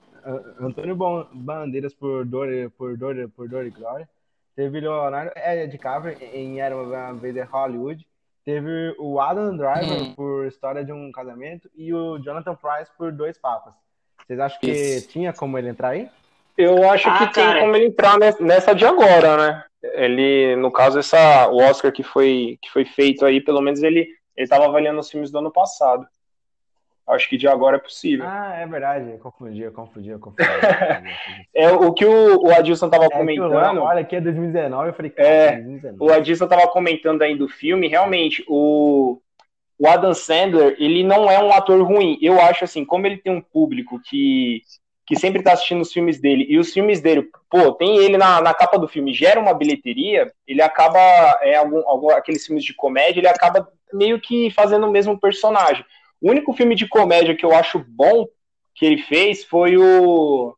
Antônio Bandeiras por Dor, por Dor, por Dor e Glória. Teve Leonardo é, DiCaprio em Era uma vez em Hollywood. Teve o Adam Driver hum. por História de um Casamento e o Jonathan Price por Dois Papas. Vocês acham que Isso. tinha como ele entrar aí? Eu acho ah, que cara. tem como ele entrar nessa de agora, né? Ele, no caso, essa, o Oscar que foi, que foi feito aí, pelo menos ele estava avaliando os filmes do ano passado. Acho que de agora é possível. Ah, é verdade. Eu confundi, eu confundi, eu confundi. é o que o, o Adilson estava é comentando. Lá, olha, aqui é 2019, eu falei, cara, é, 2019. O Adilson estava comentando aí do filme, realmente, o, o Adam Sandler, ele não é um ator ruim. Eu acho assim, como ele tem um público que, que sempre tá assistindo os filmes dele, e os filmes dele, pô, tem ele na, na capa do filme, gera uma bilheteria, ele acaba, é, algum, algum, aqueles filmes de comédia, ele acaba meio que fazendo o mesmo personagem. O único filme de comédia que eu acho bom que ele fez foi o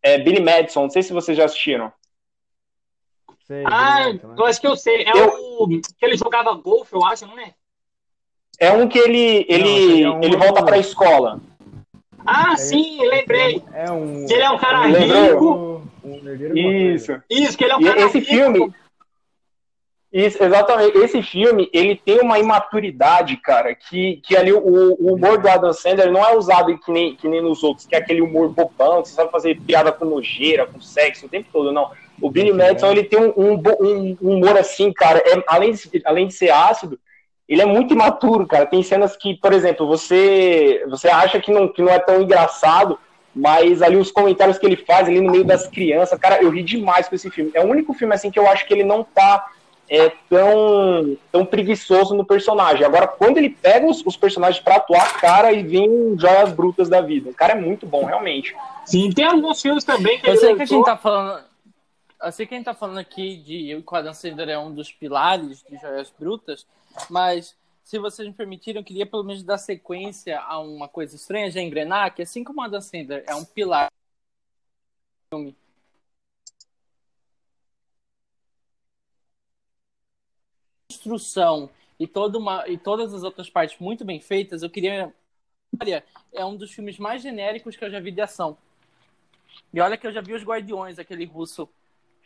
é, Billy Madison. Não sei se vocês já assistiram. Sei, ah, né? eu acho que eu sei. É eu... o que ele jogava golfe, eu acho, não é? É um que ele ele, não, é um ele volta para a escola. Ah, é, sim, lembrei. É um. Que ele é um cara rico. Um, Isso. Isso, que ele é um cara esse rico. filme. Isso, exatamente. Esse filme, ele tem uma imaturidade, cara, que, que ali o, o humor do Adam Sandler não é usado que nem, que nem nos outros, que é aquele humor bobão, que você sabe fazer piada com nojeira, com sexo o tempo todo, não. O Billy Madison, ele tem um, um, um humor assim, cara, é, além, de, além de ser ácido, ele é muito imaturo, cara. Tem cenas que, por exemplo, você você acha que não, que não é tão engraçado, mas ali os comentários que ele faz ali no meio das crianças, cara, eu ri demais com esse filme. É o único filme assim que eu acho que ele não tá é, tão, tão preguiçoso no personagem. Agora, quando ele pega os, os personagens para atuar, cara, e vem joias brutas da vida. O cara é muito bom, realmente. Sim, tem alguns filmes também que Eu sei que a gente tá falando. Eu sei que a gente tá falando aqui de Eu e o Adam Sandler é um dos pilares de Joias Brutas, mas se vocês me permitirem, eu queria pelo menos dar sequência a uma coisa estranha de engrenar, que assim como o Adam Sandler é um pilar do filme construção e, toda uma, e todas as outras partes muito bem feitas, eu queria. É um dos filmes mais genéricos que eu já vi de ação. E olha que eu já vi os Guardiões, aquele russo.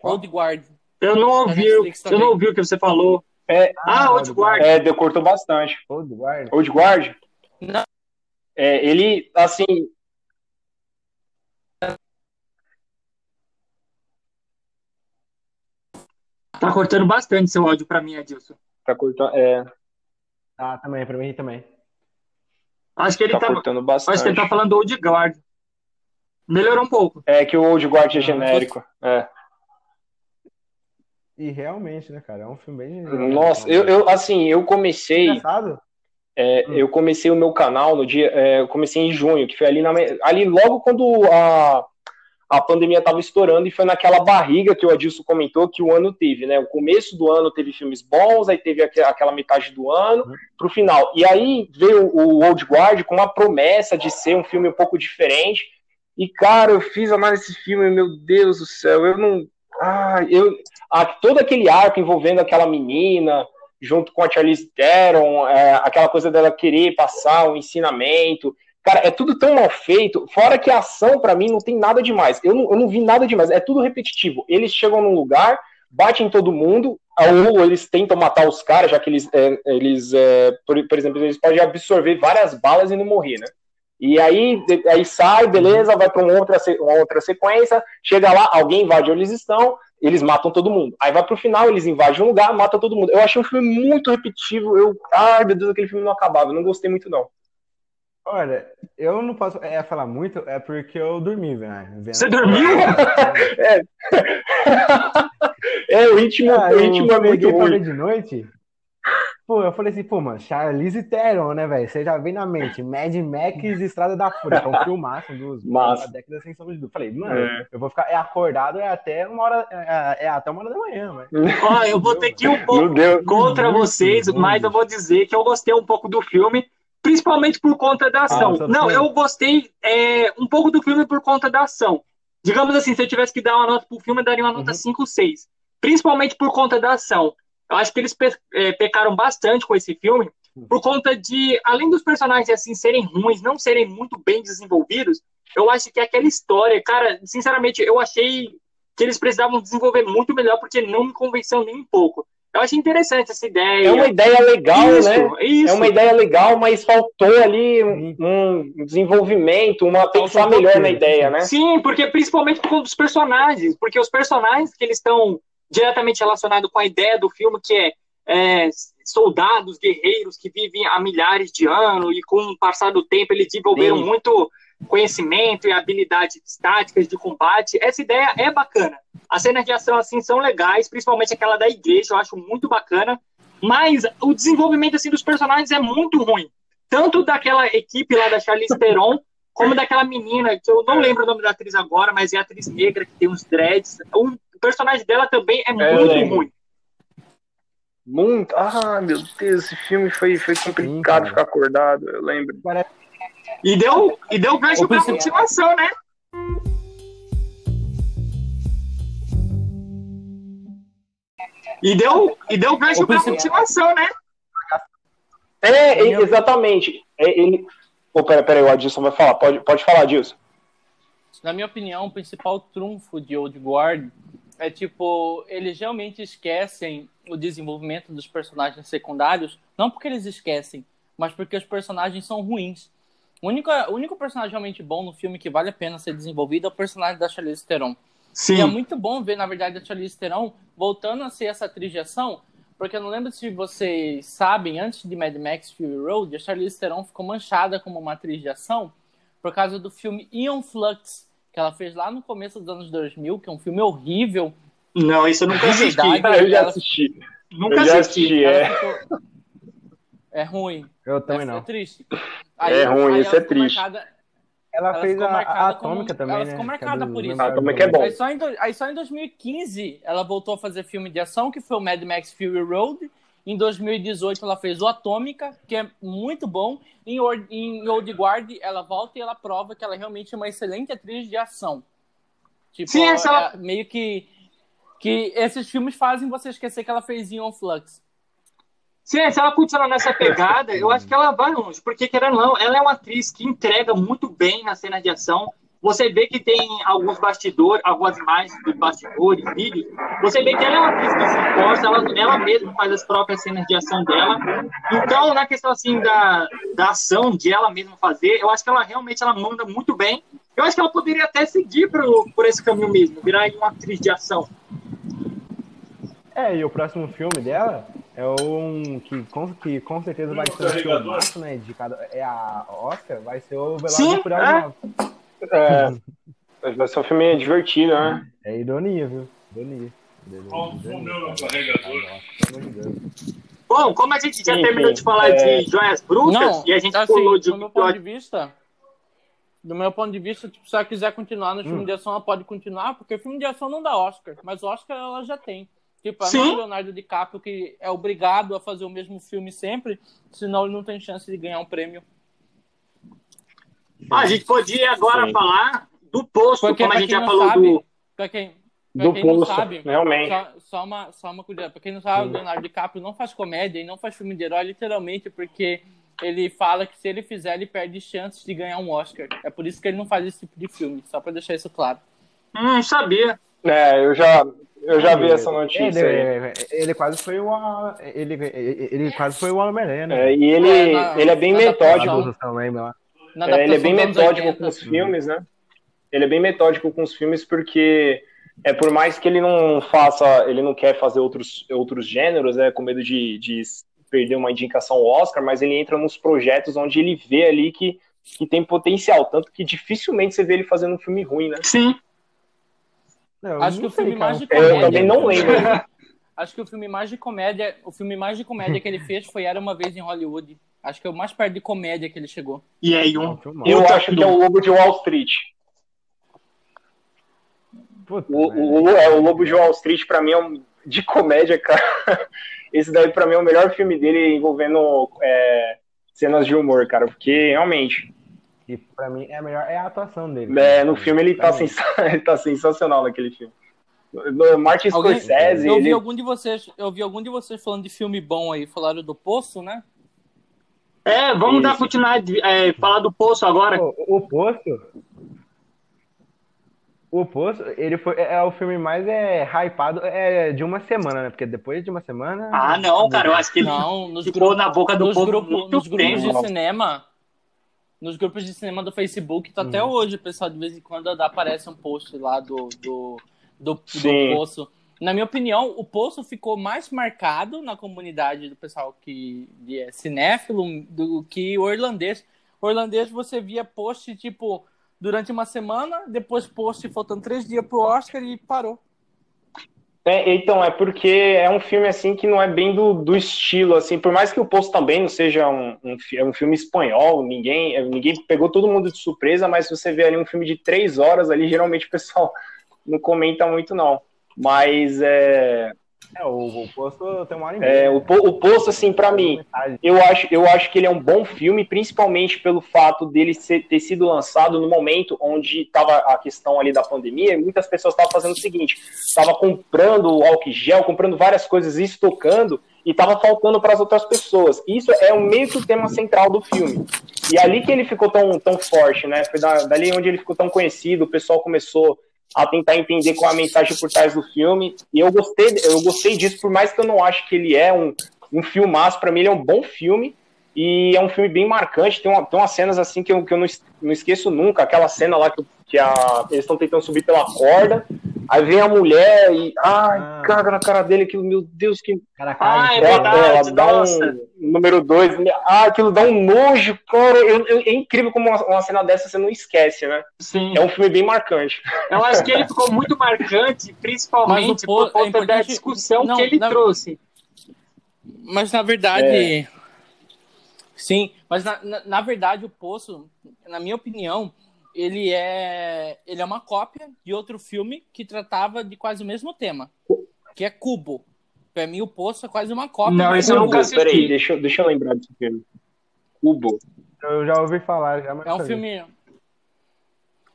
Old Guard. Eu não ouvi, eu não ouvi o que você falou. É, ah, Old Guard. É, decortou bastante. Old Guard. Old Guard? Não. É, ele, assim, Tá cortando bastante seu áudio pra mim, Adilson. Tá cortando, é. Ah, também, pra mim também. Acho que ele tá, tá cortando bastante. Acho que ele tá falando Old Guard. Melhorou um pouco. É que o Old Guard é genérico. É. E realmente, né, cara? É um filme bem. Nossa, eu, eu assim, eu comecei. Engraçado. É, hum. Eu comecei o meu canal no dia. É, eu comecei em junho, que foi ali na. Ali logo quando a a pandemia estava estourando e foi naquela barriga que o Adilson comentou que o ano teve, né? O começo do ano teve filmes bons, aí teve aquela metade do ano uhum. para o final. E aí veio o Old Guard com uma promessa de ser um filme um pouco diferente. E, cara, eu fiz análise desse filme, meu Deus do céu, eu não. Ah, eu. Ah, todo aquele arco envolvendo aquela menina, junto com a Charlize Theron, é, aquela coisa dela querer passar o um ensinamento. Cara, é tudo tão mal feito, fora que a ação, para mim, não tem nada demais. Eu não, eu não vi nada demais, é tudo repetitivo. Eles chegam num lugar, batem em todo mundo, ou eles tentam matar os caras, já que eles, é, eles é, por, por, exemplo, eles podem absorver várias balas e não morrer, né? E aí, aí sai, beleza, vai para uma outra, uma outra sequência, chega lá, alguém invade onde eles estão, eles matam todo mundo. Aí vai pro final, eles invadem um lugar, matam todo mundo. Eu achei um filme muito repetitivo, eu, ai meu Deus, aquele filme não acabava, eu não gostei muito não. Olha, eu não posso é, falar muito, é porque eu dormi, velho. Você dormiu? é. é, o ritmo, ah, o ritmo é muito ruim. de noite. Pô, eu falei assim, pô, mano, Charlize Theron, né, velho? Você já vem na mente, Mad Max e Estrada da Fúria, que é um filmaço dos Massa. da década sem sombra de dúvida. Falei, mano, é. eu vou ficar é acordado é até uma hora, é, é até uma hora da manhã, velho. Ó, eu vou ter que ir um pouco contra vocês, mas eu vou dizer que eu gostei um pouco do filme principalmente por conta da ação. Ah, não, eu gostei é, um pouco do filme por conta da ação. Digamos assim, se eu tivesse que dar uma nota pro filme, eu daria uma nota uhum. 5 ou 6. Principalmente por conta da ação. Eu acho que eles pe é, pecaram bastante com esse filme, por conta de, além dos personagens assim serem ruins, não serem muito bem desenvolvidos, eu acho que aquela história, cara, sinceramente, eu achei que eles precisavam desenvolver muito melhor, porque não me convenceu nem um pouco. Eu achei interessante essa ideia. É uma ideia legal, isso, né? Isso. É uma ideia legal, mas faltou ali um, um desenvolvimento, uma pensar melhor na ideia, né? Sim, porque principalmente por conta dos personagens, porque os personagens que eles estão diretamente relacionados com a ideia do filme, que é, é soldados, guerreiros que vivem há milhares de anos e com o passar do tempo eles desenvolveram Sim. muito conhecimento e habilidades táticas de combate. Essa ideia é bacana. As cenas de ação assim são legais, principalmente aquela da igreja, eu acho muito bacana. mas o desenvolvimento assim dos personagens é muito ruim. Tanto daquela equipe lá da Charlize Theron, como daquela menina, que eu não lembro o nome da atriz agora, mas é a atriz negra que tem uns dreads. O personagem dela também é, é muito ruim. Muito. Ah, meu Deus, esse filme foi, foi complicado Sim, ficar acordado, eu lembro. E deu, e deu gancho pra continuação, né? E deu, e deu gancho pra continuação, né? É, exatamente. É, ele... Oh, peraí, peraí, o Adilson vai falar. Pode, pode falar, Adilson. Na minha opinião, o principal trunfo de Old Guard é tipo, eles realmente esquecem o desenvolvimento dos personagens secundários, não porque eles esquecem, mas porque os personagens são ruins. O único, o único personagem realmente bom no filme que vale a pena ser desenvolvido é o personagem da Charlize Theron. Sim. E é muito bom ver, na verdade, a Charlize Theron voltando a ser essa atriz de ação, porque eu não lembro se vocês sabem, antes de Mad Max Fury Road, a Charlize Theron ficou manchada como uma atriz de ação por causa do filme Ion Flux, que ela fez lá no começo dos anos 2000, que é um filme horrível. Não, isso eu nunca assisti. Verdade, eu já assisti. Nunca eu já assisti. é. Ficou... é ruim. Eu também é, não. É triste. Aí, é ruim, isso é triste. Marcada... Ela, ela, fez a, a Atômica como... também, ela né? ficou marcada por isso. A Atômica é bom. Aí só, em do... Aí só em 2015 ela voltou a fazer filme de ação, que foi o Mad Max Fury Road. Em 2018 ela fez o Atômica, que é muito bom. Em, em Old Guard ela volta e ela prova que ela realmente é uma excelente atriz de ação. Tipo, Sim, essa ela... é meio que que esses filmes fazem você esquecer que ela fez Ion Flux. Sim, se ela continuar nessa pegada, eu acho que ela vai longe, porque querendo ou não, ela é uma atriz que entrega muito bem na cena de ação. Você vê que tem alguns bastidores, algumas imagens dos bastidores, vídeos. Você vê que ela é uma atriz que se esforça, ela, ela mesma faz as próprias cenas de ação dela. Então, na questão assim da, da ação, de ela mesma fazer, eu acho que ela realmente ela manda muito bem. Eu acho que ela poderia até seguir por, por esse caminho mesmo, virar uma atriz de ação. É, e o próximo filme dela é um que com, que com certeza vai ser um filmaço, né? Indicado, é a Oscar, vai ser o Velozes e Furiosos é. Vai ser um filme divertido, né? É ironia, viu? Ironia. Bom, como a gente já terminou de falar é... de joias brutas Não, e a gente assim, pulou de... Do meu ponto de vista, do meu ponto de vista, tipo, se ela quiser continuar no filme hum. de ação, ela pode continuar, porque filme de ação não dá Oscar, mas Oscar ela já tem. Tipo, é o Leonardo DiCaprio que é obrigado a fazer o mesmo filme sempre, senão ele não tem chance de ganhar um prêmio. Ah, a gente podia agora Sim. falar do posto, Porque, como a gente já falou sabe, do. Pra quem, pra do quem posto, não sabe, realmente. Só, só, uma, só uma curiosidade. Pra quem não sabe, o Leonardo DiCaprio não faz comédia e não faz filme de herói, literalmente, porque ele fala que se ele fizer, ele perde chances de ganhar um Oscar. É por isso que ele não faz esse tipo de filme, só pra deixar isso claro. Hum, sabia. É, eu já, eu já vi essa notícia. Ele, ele quase foi o ele, ele quase foi o Homem-Aranha, né? É, e ele é, na, ele é bem metódico. É, ele é bem metódico 80, com os filmes, né? Ele é bem metódico com os filmes porque é por mais que ele não faça, ele não quer fazer outros, outros gêneros, é com medo de, de perder uma indicação Oscar, mas ele entra nos projetos onde ele vê ali que, que tem potencial, tanto que dificilmente você vê ele fazendo um filme ruim, né? Sim. Não, Acho que o filme mais de comédia. Eu também não lembro. Acho que o filme mais de comédia, o filme mais de comédia que ele fez foi Era uma vez em Hollywood. Acho que é o mais perto de comédia que ele chegou. E aí, um. Eu acho que é o Lobo de Wall Street. Puta, o, o, é, o Lobo de Wall Street, pra mim, é um. De comédia, cara. Esse daí, pra mim, é o melhor filme dele envolvendo é, cenas de humor, cara. Porque, realmente, que pra mim é a melhor é a atuação dele. É, no filme ele tá, sens... ele tá sensacional naquele filme. No Martin Scorsese. Eu ele... vi algum de vocês, eu vi algum de vocês falando de filme bom aí, falaram do Poço, né? É, vamos Isso. dar continuidade, é, falar do Poço agora. O, o Poço. O Poço, ele foi é, é o filme mais é hypado é, de uma semana, né? Porque depois de uma semana. Ah, não, cara, eu acho que ele não, nos ficou grupos, na boca do nos povo grupo, nos grupos de cinema nos grupos de cinema do Facebook, tá uhum. até hoje, o pessoal de vez em quando aparece um post lá do, do, do, do Poço. Na minha opinião, o Poço ficou mais marcado na comunidade do pessoal que é cinéfilo do que o irlandês. O irlandês você via post, tipo, durante uma semana, depois post faltando três dias pro Oscar e parou. É, então, é porque é um filme assim que não é bem do, do estilo, assim, por mais que o Poço também não seja um, um, é um filme espanhol, ninguém, ninguém pegou todo mundo de surpresa, mas se você vê ali um filme de três horas ali, geralmente o pessoal não comenta muito, não. Mas é, é, o, o Poço tem uma hora e meia. É, o, o Poço, assim, para mim, eu acho, eu acho que ele é um bom filme, principalmente pelo fato dele ser, ter sido lançado no momento onde estava a questão ali da pandemia, e muitas pessoas estavam fazendo o seguinte, estava comprando álcool gel, comprando várias coisas e estocando, e estava faltando para as outras pessoas. Isso é o meio que o tema central do filme. E ali que ele ficou tão, tão forte, né? Foi dali onde ele ficou tão conhecido, o pessoal começou a tentar entender qual é a mensagem por trás do filme. E eu gostei, eu gostei disso, por mais que eu não acho que ele é um, um filmaço, para mim ele é um bom filme. E é um filme bem marcante, tem, uma, tem umas cenas assim que eu, que eu não, não esqueço nunca, aquela cena lá que, que a, eles estão tentando subir pela corda, Aí vem a mulher e. Ai, ah. caga na cara dele, aquilo, meu Deus, que. Cara, ah, é verdade, ela dá nossa. um número dois. Ah, aquilo dá um nojo, cara. Eu, eu, é incrível como uma, uma, cena dessa você não esquece, né? Sim. É um filme bem marcante. Eu acho que ele ficou muito marcante, principalmente por conta é da discussão não, que ele na... trouxe. Mas na verdade. É. Sim, mas na, na, na verdade o Poço, na minha opinião, ele é ele é uma cópia de outro filme que tratava de quase o mesmo tema, que é Cubo. Pra mim, o Poço é quase uma cópia. Não, esse eu nunca assisti. Peraí, deixa, deixa eu lembrar desse filme. Cubo. Eu já ouvi falar. Já é um filme...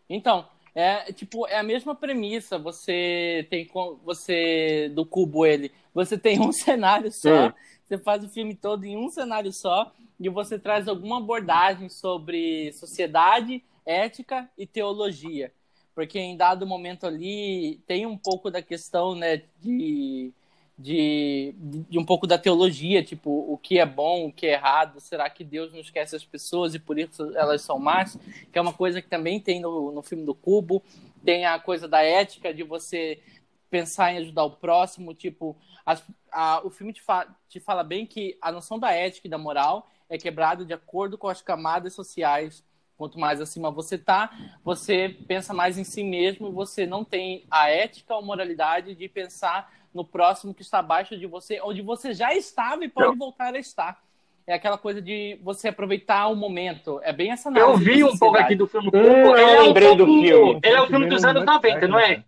Então, é tipo, é a mesma premissa. Você tem você do cubo ele, você tem um cenário só, hum. você faz o filme todo em um cenário só e você traz alguma abordagem sobre sociedade ética e teologia, porque em dado momento ali tem um pouco da questão né, de, de, de, um pouco da teologia, tipo, o que é bom, o que é errado, será que Deus não esquece as pessoas e por isso elas são más? Que é uma coisa que também tem no, no filme do Cubo, tem a coisa da ética, de você pensar em ajudar o próximo, tipo, as, a, o filme te, fa, te fala bem que a noção da ética e da moral é quebrada de acordo com as camadas sociais Quanto mais acima você tá, você pensa mais em si mesmo, você não tem a ética ou moralidade de pensar no próximo que está abaixo de você, onde você já estava e pode não. voltar a estar. É aquela coisa de você aproveitar o momento. É bem essa Eu vi um pouco aqui do filme. Hum, eu é lembrei um pouco, do filme. Ele é o filme dos anos 90, não é?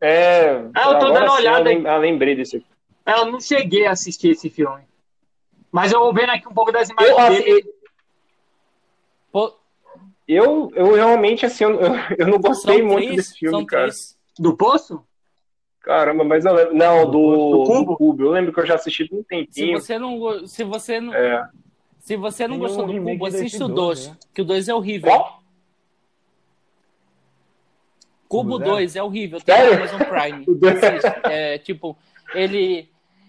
É. Ah, eu tô dando uma olhada. Eu ah, lembrei desse filme. Eu não cheguei a assistir esse filme. Mas eu vou vendo aqui um pouco das imagens eu, dele. Eu, eu realmente, assim, eu, eu não gostei são muito três, desse filme, cara. Três. Do Poço? Caramba, mas eu lembro. Não, do, do, Cubo? do Cubo. Eu lembro que eu já assisti um tempinho. Se você não, se você não, é. se você não gostou do Cubo, assiste o 2, né? que o 2 é horrível. Qual? Cubo 2 é horrível, tem Sério? Amazon Prime. é, tipo, ele,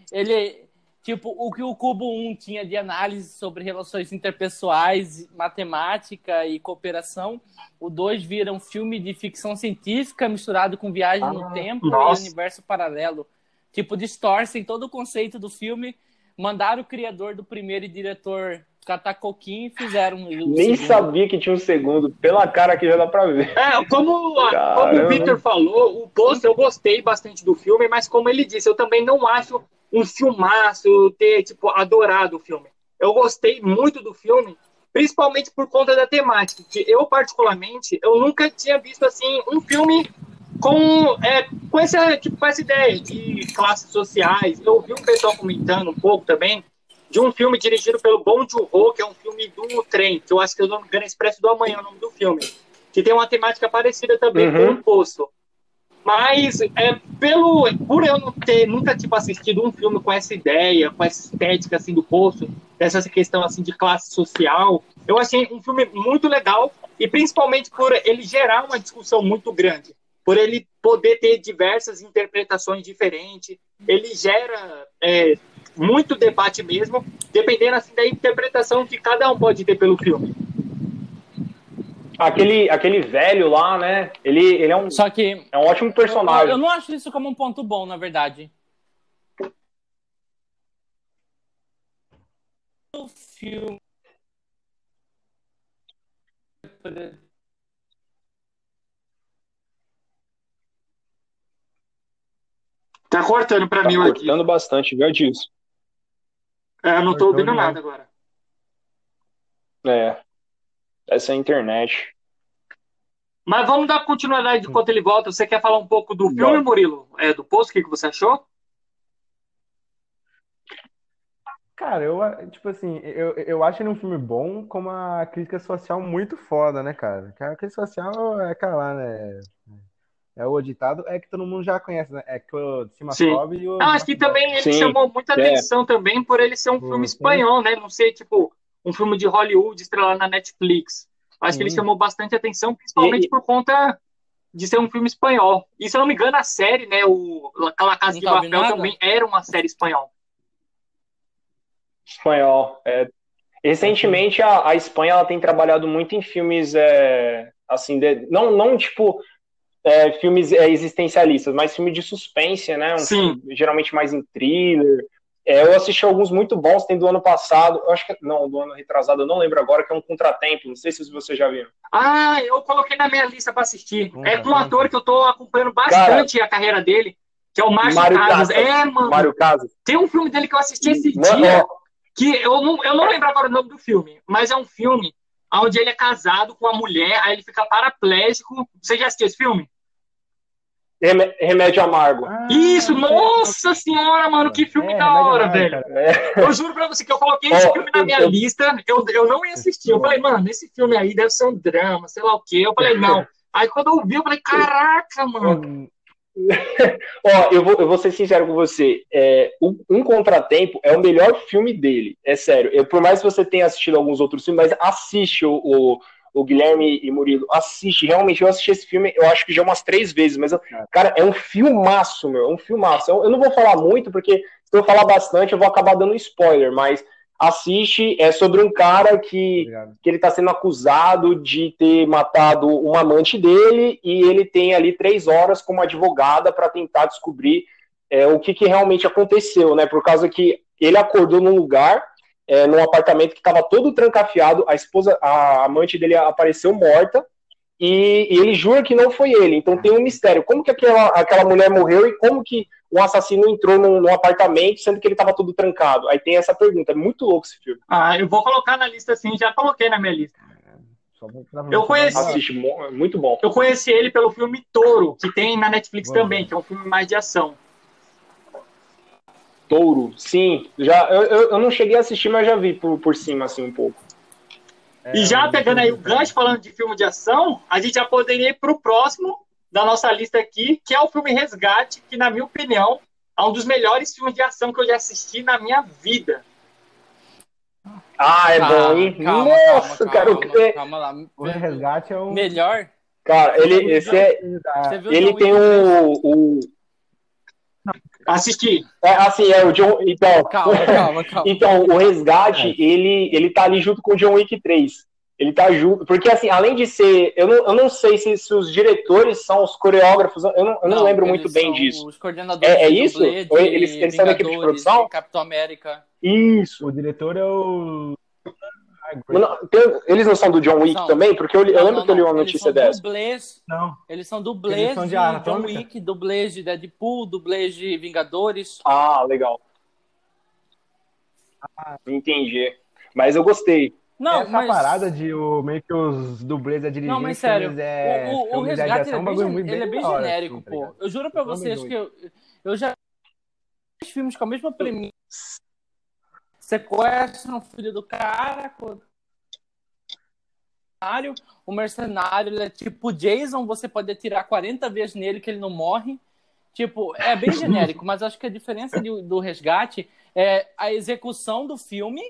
ele, Tipo, o que o Cubo 1 tinha de análise sobre relações interpessoais, matemática e cooperação, o 2 vira um filme de ficção científica misturado com viagem ah, no tempo nossa. e universo paralelo. Tipo, distorcem todo o conceito do filme, mandaram o criador do primeiro e diretor catar coquinho e fizeram um Nem segundo. sabia que tinha um segundo, pela cara que já dá pra ver. É, como, como o Peter falou, o post eu gostei bastante do filme, mas como ele disse, eu também não acho um filmaço, ter, tipo, adorado o filme. Eu gostei muito do filme, principalmente por conta da temática, que eu, particularmente, eu nunca tinha visto, assim, um filme com, é, com, essa, tipo, com essa ideia de classes sociais. Eu vi um pessoal comentando um pouco também de um filme dirigido pelo Bong Joon-ho, que é um filme do trem, que eu acho que eu não me engano, Expresso do Amanhã é o nome do filme, que tem uma temática parecida também uhum. com o Poço. Mas é, pelo, por eu não ter nunca tipo, assistido um filme com essa ideia, com essa estética assim, do poço, dessa questão assim, de classe social, eu achei um filme muito legal e principalmente por ele gerar uma discussão muito grande, por ele poder ter diversas interpretações diferentes, ele gera é, muito debate mesmo, dependendo assim, da interpretação que cada um pode ter pelo filme aquele, aquele velho lá, né? Ele, ele é um, Só que é um ótimo personagem. Eu, eu não acho isso como um ponto bom, na verdade. O filme Tá cortando pra tá mim cortando aqui. cortando bastante, viu, disso. É, eu não tô ouvindo nada agora. É. Essa é a internet. Mas vamos dar continuidade enquanto ele volta. Você quer falar um pouco do filme, Murilo? É, do post, o que, que você achou? Cara, eu, tipo assim, eu, eu acho ele um filme bom com uma crítica social muito foda, né, cara? A crítica social é aquela lá, né? É o ditado, é que todo mundo já conhece, né? É que o Simascov e o. Ah, acho que também ele Sim. chamou muita é. atenção é. também por ele ser um filme espanhol, né? Não sei, tipo, um filme de Hollywood estrelado na Netflix. Acho Sim. que ele chamou bastante atenção, principalmente e... por conta de ser um filme espanhol. E se eu não me engano, a série, né? O La Casa de Papel também era uma série espanhol espanhol. É, recentemente a, a, Espanha ela tem trabalhado muito em filmes é, assim, de, não, não tipo é, filmes é, existencialistas, mas filme de suspense, né? Um Sim. Filme, geralmente mais em thriller. É, eu assisti alguns muito bons, tem do ano passado, eu acho que não, do ano retrasado, eu não lembro agora, que é um contratempo, não sei se você já viu. Ah, eu coloquei na minha lista para assistir. é com um ator que eu tô acompanhando bastante Cara, a carreira dele, que é o Márcio Casas. Casas. É, mano. Mário Casas. Tem um filme dele que eu assisti esse mano, dia que eu não, eu não lembro agora o nome do filme, mas é um filme onde ele é casado com a mulher, aí ele fica paraplégico. Você já assistiu esse filme? Remédio Amargo. Ah, Isso, nossa senhora, mano, que filme é, da hora, velho. É. Eu juro pra você que eu coloquei esse filme na minha eu, lista, eu, eu não ia assistir. Eu falei, mano, esse filme aí deve ser um drama, sei lá o quê. Eu falei, não. Aí quando eu vi, eu falei, caraca, mano. Ó, eu vou, eu vou ser sincero com você. É, um, um, Contratempo é o melhor filme dele. É sério. Eu, por mais que você tenha assistido alguns outros filmes, mas assiste o, o, o, Guilherme e Murilo. Assiste. Realmente, eu assisti esse filme, eu acho que já umas três vezes. Mas, cara, é um filmaço, meu. É um filmaço. Eu, eu não vou falar muito, porque se eu falar bastante, eu vou acabar dando spoiler. Mas assiste é sobre um cara que, que ele está sendo acusado de ter matado uma amante dele e ele tem ali três horas como advogada para tentar descobrir é, o que, que realmente aconteceu, né? Por causa que ele acordou num lugar, é, num apartamento que estava todo trancafiado, a esposa, a amante dele apareceu morta e, e, ele jura que não foi ele. Então tem um mistério. Como que aquela, aquela mulher morreu e como que um assassino entrou num, num apartamento, sendo que ele estava tudo trancado? Aí tem essa pergunta. É muito louco esse filme. Ah, eu vou colocar na lista assim, já coloquei na minha lista. Eu conheci, Assiste, muito bom. Eu conheci ele pelo filme Touro, que tem na Netflix também, que é um filme mais de ação. Touro, sim. Já, eu, eu, eu não cheguei a assistir, mas já vi por, por cima, assim, um pouco. É, e já pegando aí o gancho, falando de filme de ação, a gente já poderia ir para o próximo da nossa lista aqui, que é o filme Resgate, que, na minha opinião, é um dos melhores filmes de ação que eu já assisti na minha vida. Ah, é calma, bom, hein? Calma, Nossa, calma, cara, calma, o calma lá. O Resgate é o melhor. Cara, ele, esse é, ele tem o, o, Assisti. É, assim, é o John. Então, calma, calma, calma. então o resgate, é. ele, ele tá ali junto com o John Wick 3. Ele tá junto. Porque, assim, além de ser. Eu não, eu não sei se, se os diretores são os coreógrafos. Eu não, eu não, não lembro muito bem disso. Os coordenadores. É, é isso? Eles, eles são da equipe de produção? Capitão América. Isso. O diretor é o. Não, tem, eles não são do John Wick também? Porque eu, eu lembro não, que eu li uma notícia eles são Dublês, não. Eles são dublês eles são de, de John Wick, dublês de Deadpool, dublês de Vingadores. Ah, legal. Ah, entendi. Mas eu gostei. Não, Essa mas... parada de o, meio que os dublês a dirigir Não, mas sério, é, o, o, o resgate ele é bem, ele é bem genérico, assim, tá pô. Tá eu juro pra vocês que eu, eu já vi filmes com a mesma premissa sequestram o filho do cara. O mercenário ele é tipo Jason, você pode atirar 40 vezes nele que ele não morre. Tipo, é bem genérico, mas acho que a diferença do, do resgate é a execução do filme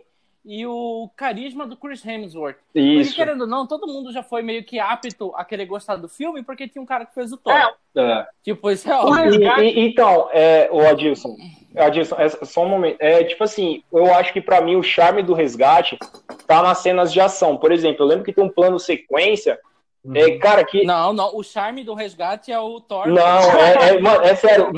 e o carisma do Chris Hemsworth. Isso. Porque, querendo ou não, todo mundo já foi meio que apto a querer gostar do filme porque tinha um cara que fez o Thor. É. é. Tipo, isso é óbvio. E, e, então, é, o Adilson, Adilson, é, só um momento. É, tipo assim, eu acho que para mim o charme do resgate tá nas cenas de ação. Por exemplo, eu lembro que tem um plano sequência é, uhum. cara, que. Não, não, o charme do resgate é o Thor. Não, é, é, mano, é sério.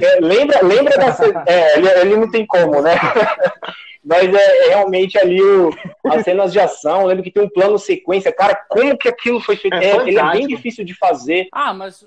É, lembra, lembra dessa. É, ele, ele, não tem como, né? Mas é, é, realmente ali o, as cenas de ação. lembro que tem um plano sequência. Cara, como que aquilo foi feito? É, ele é bem difícil de fazer. Ah, mas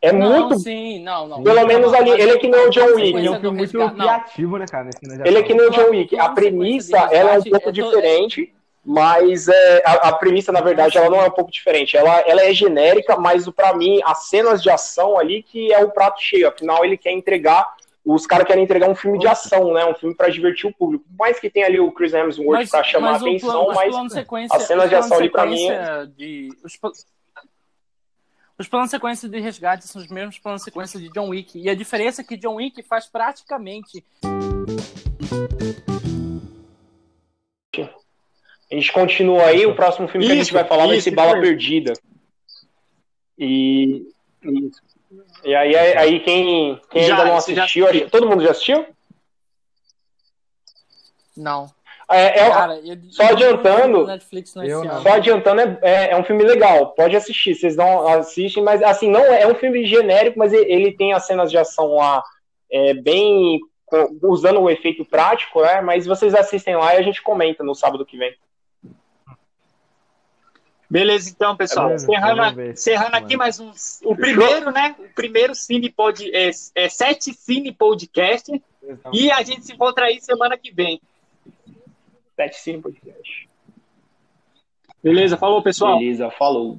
É não, muito. Sim, não, não. Pelo menos ali, ele é que nem o John Wick. Ele é um filme muito criativo, né, cara? Ele é que nem o John Wick. A premissa, ela é um pouco diferente, mas é, a, a, premissa, na verdade, ela não é um pouco diferente. Ela, ela é genérica, mas para mim, as cenas de ação ali que é o prato cheio. Afinal, ele quer entregar os caras querem entregar um filme de ação, né? Um filme para divertir o público. Por mais que tenha ali o Chris Hemsworth para chamar mas a atenção, plano, mas as cenas de ação ali para mim. De, os, os planos de sequência de resgate são os mesmos planos de sequência de John Wick. E a diferença é que John Wick faz praticamente. A gente continua aí, o próximo filme isso, que a gente vai falar isso, vai ser Bala Perdida. E. Isso. E aí, aí quem, quem já, ainda não assistiu, já... todo mundo já assistiu? Não. É, é, Cara, eu, só adiantando, só adiantando é, é, é, um filme legal, pode assistir, vocês não assistem, mas assim, não é, é um filme genérico, mas ele, ele tem as cenas de ação lá é, bem usando o efeito prático, né? Mas vocês assistem lá e a gente comenta no sábado que vem. Beleza, então, pessoal. É encerrando, encerrando aqui mais um. O primeiro, né? O primeiro Cine Pod, é, é Sete Cine Podcast. E a gente se encontra aí semana que vem. Sete Cine Podcast. Beleza, falou, pessoal. Beleza, falou.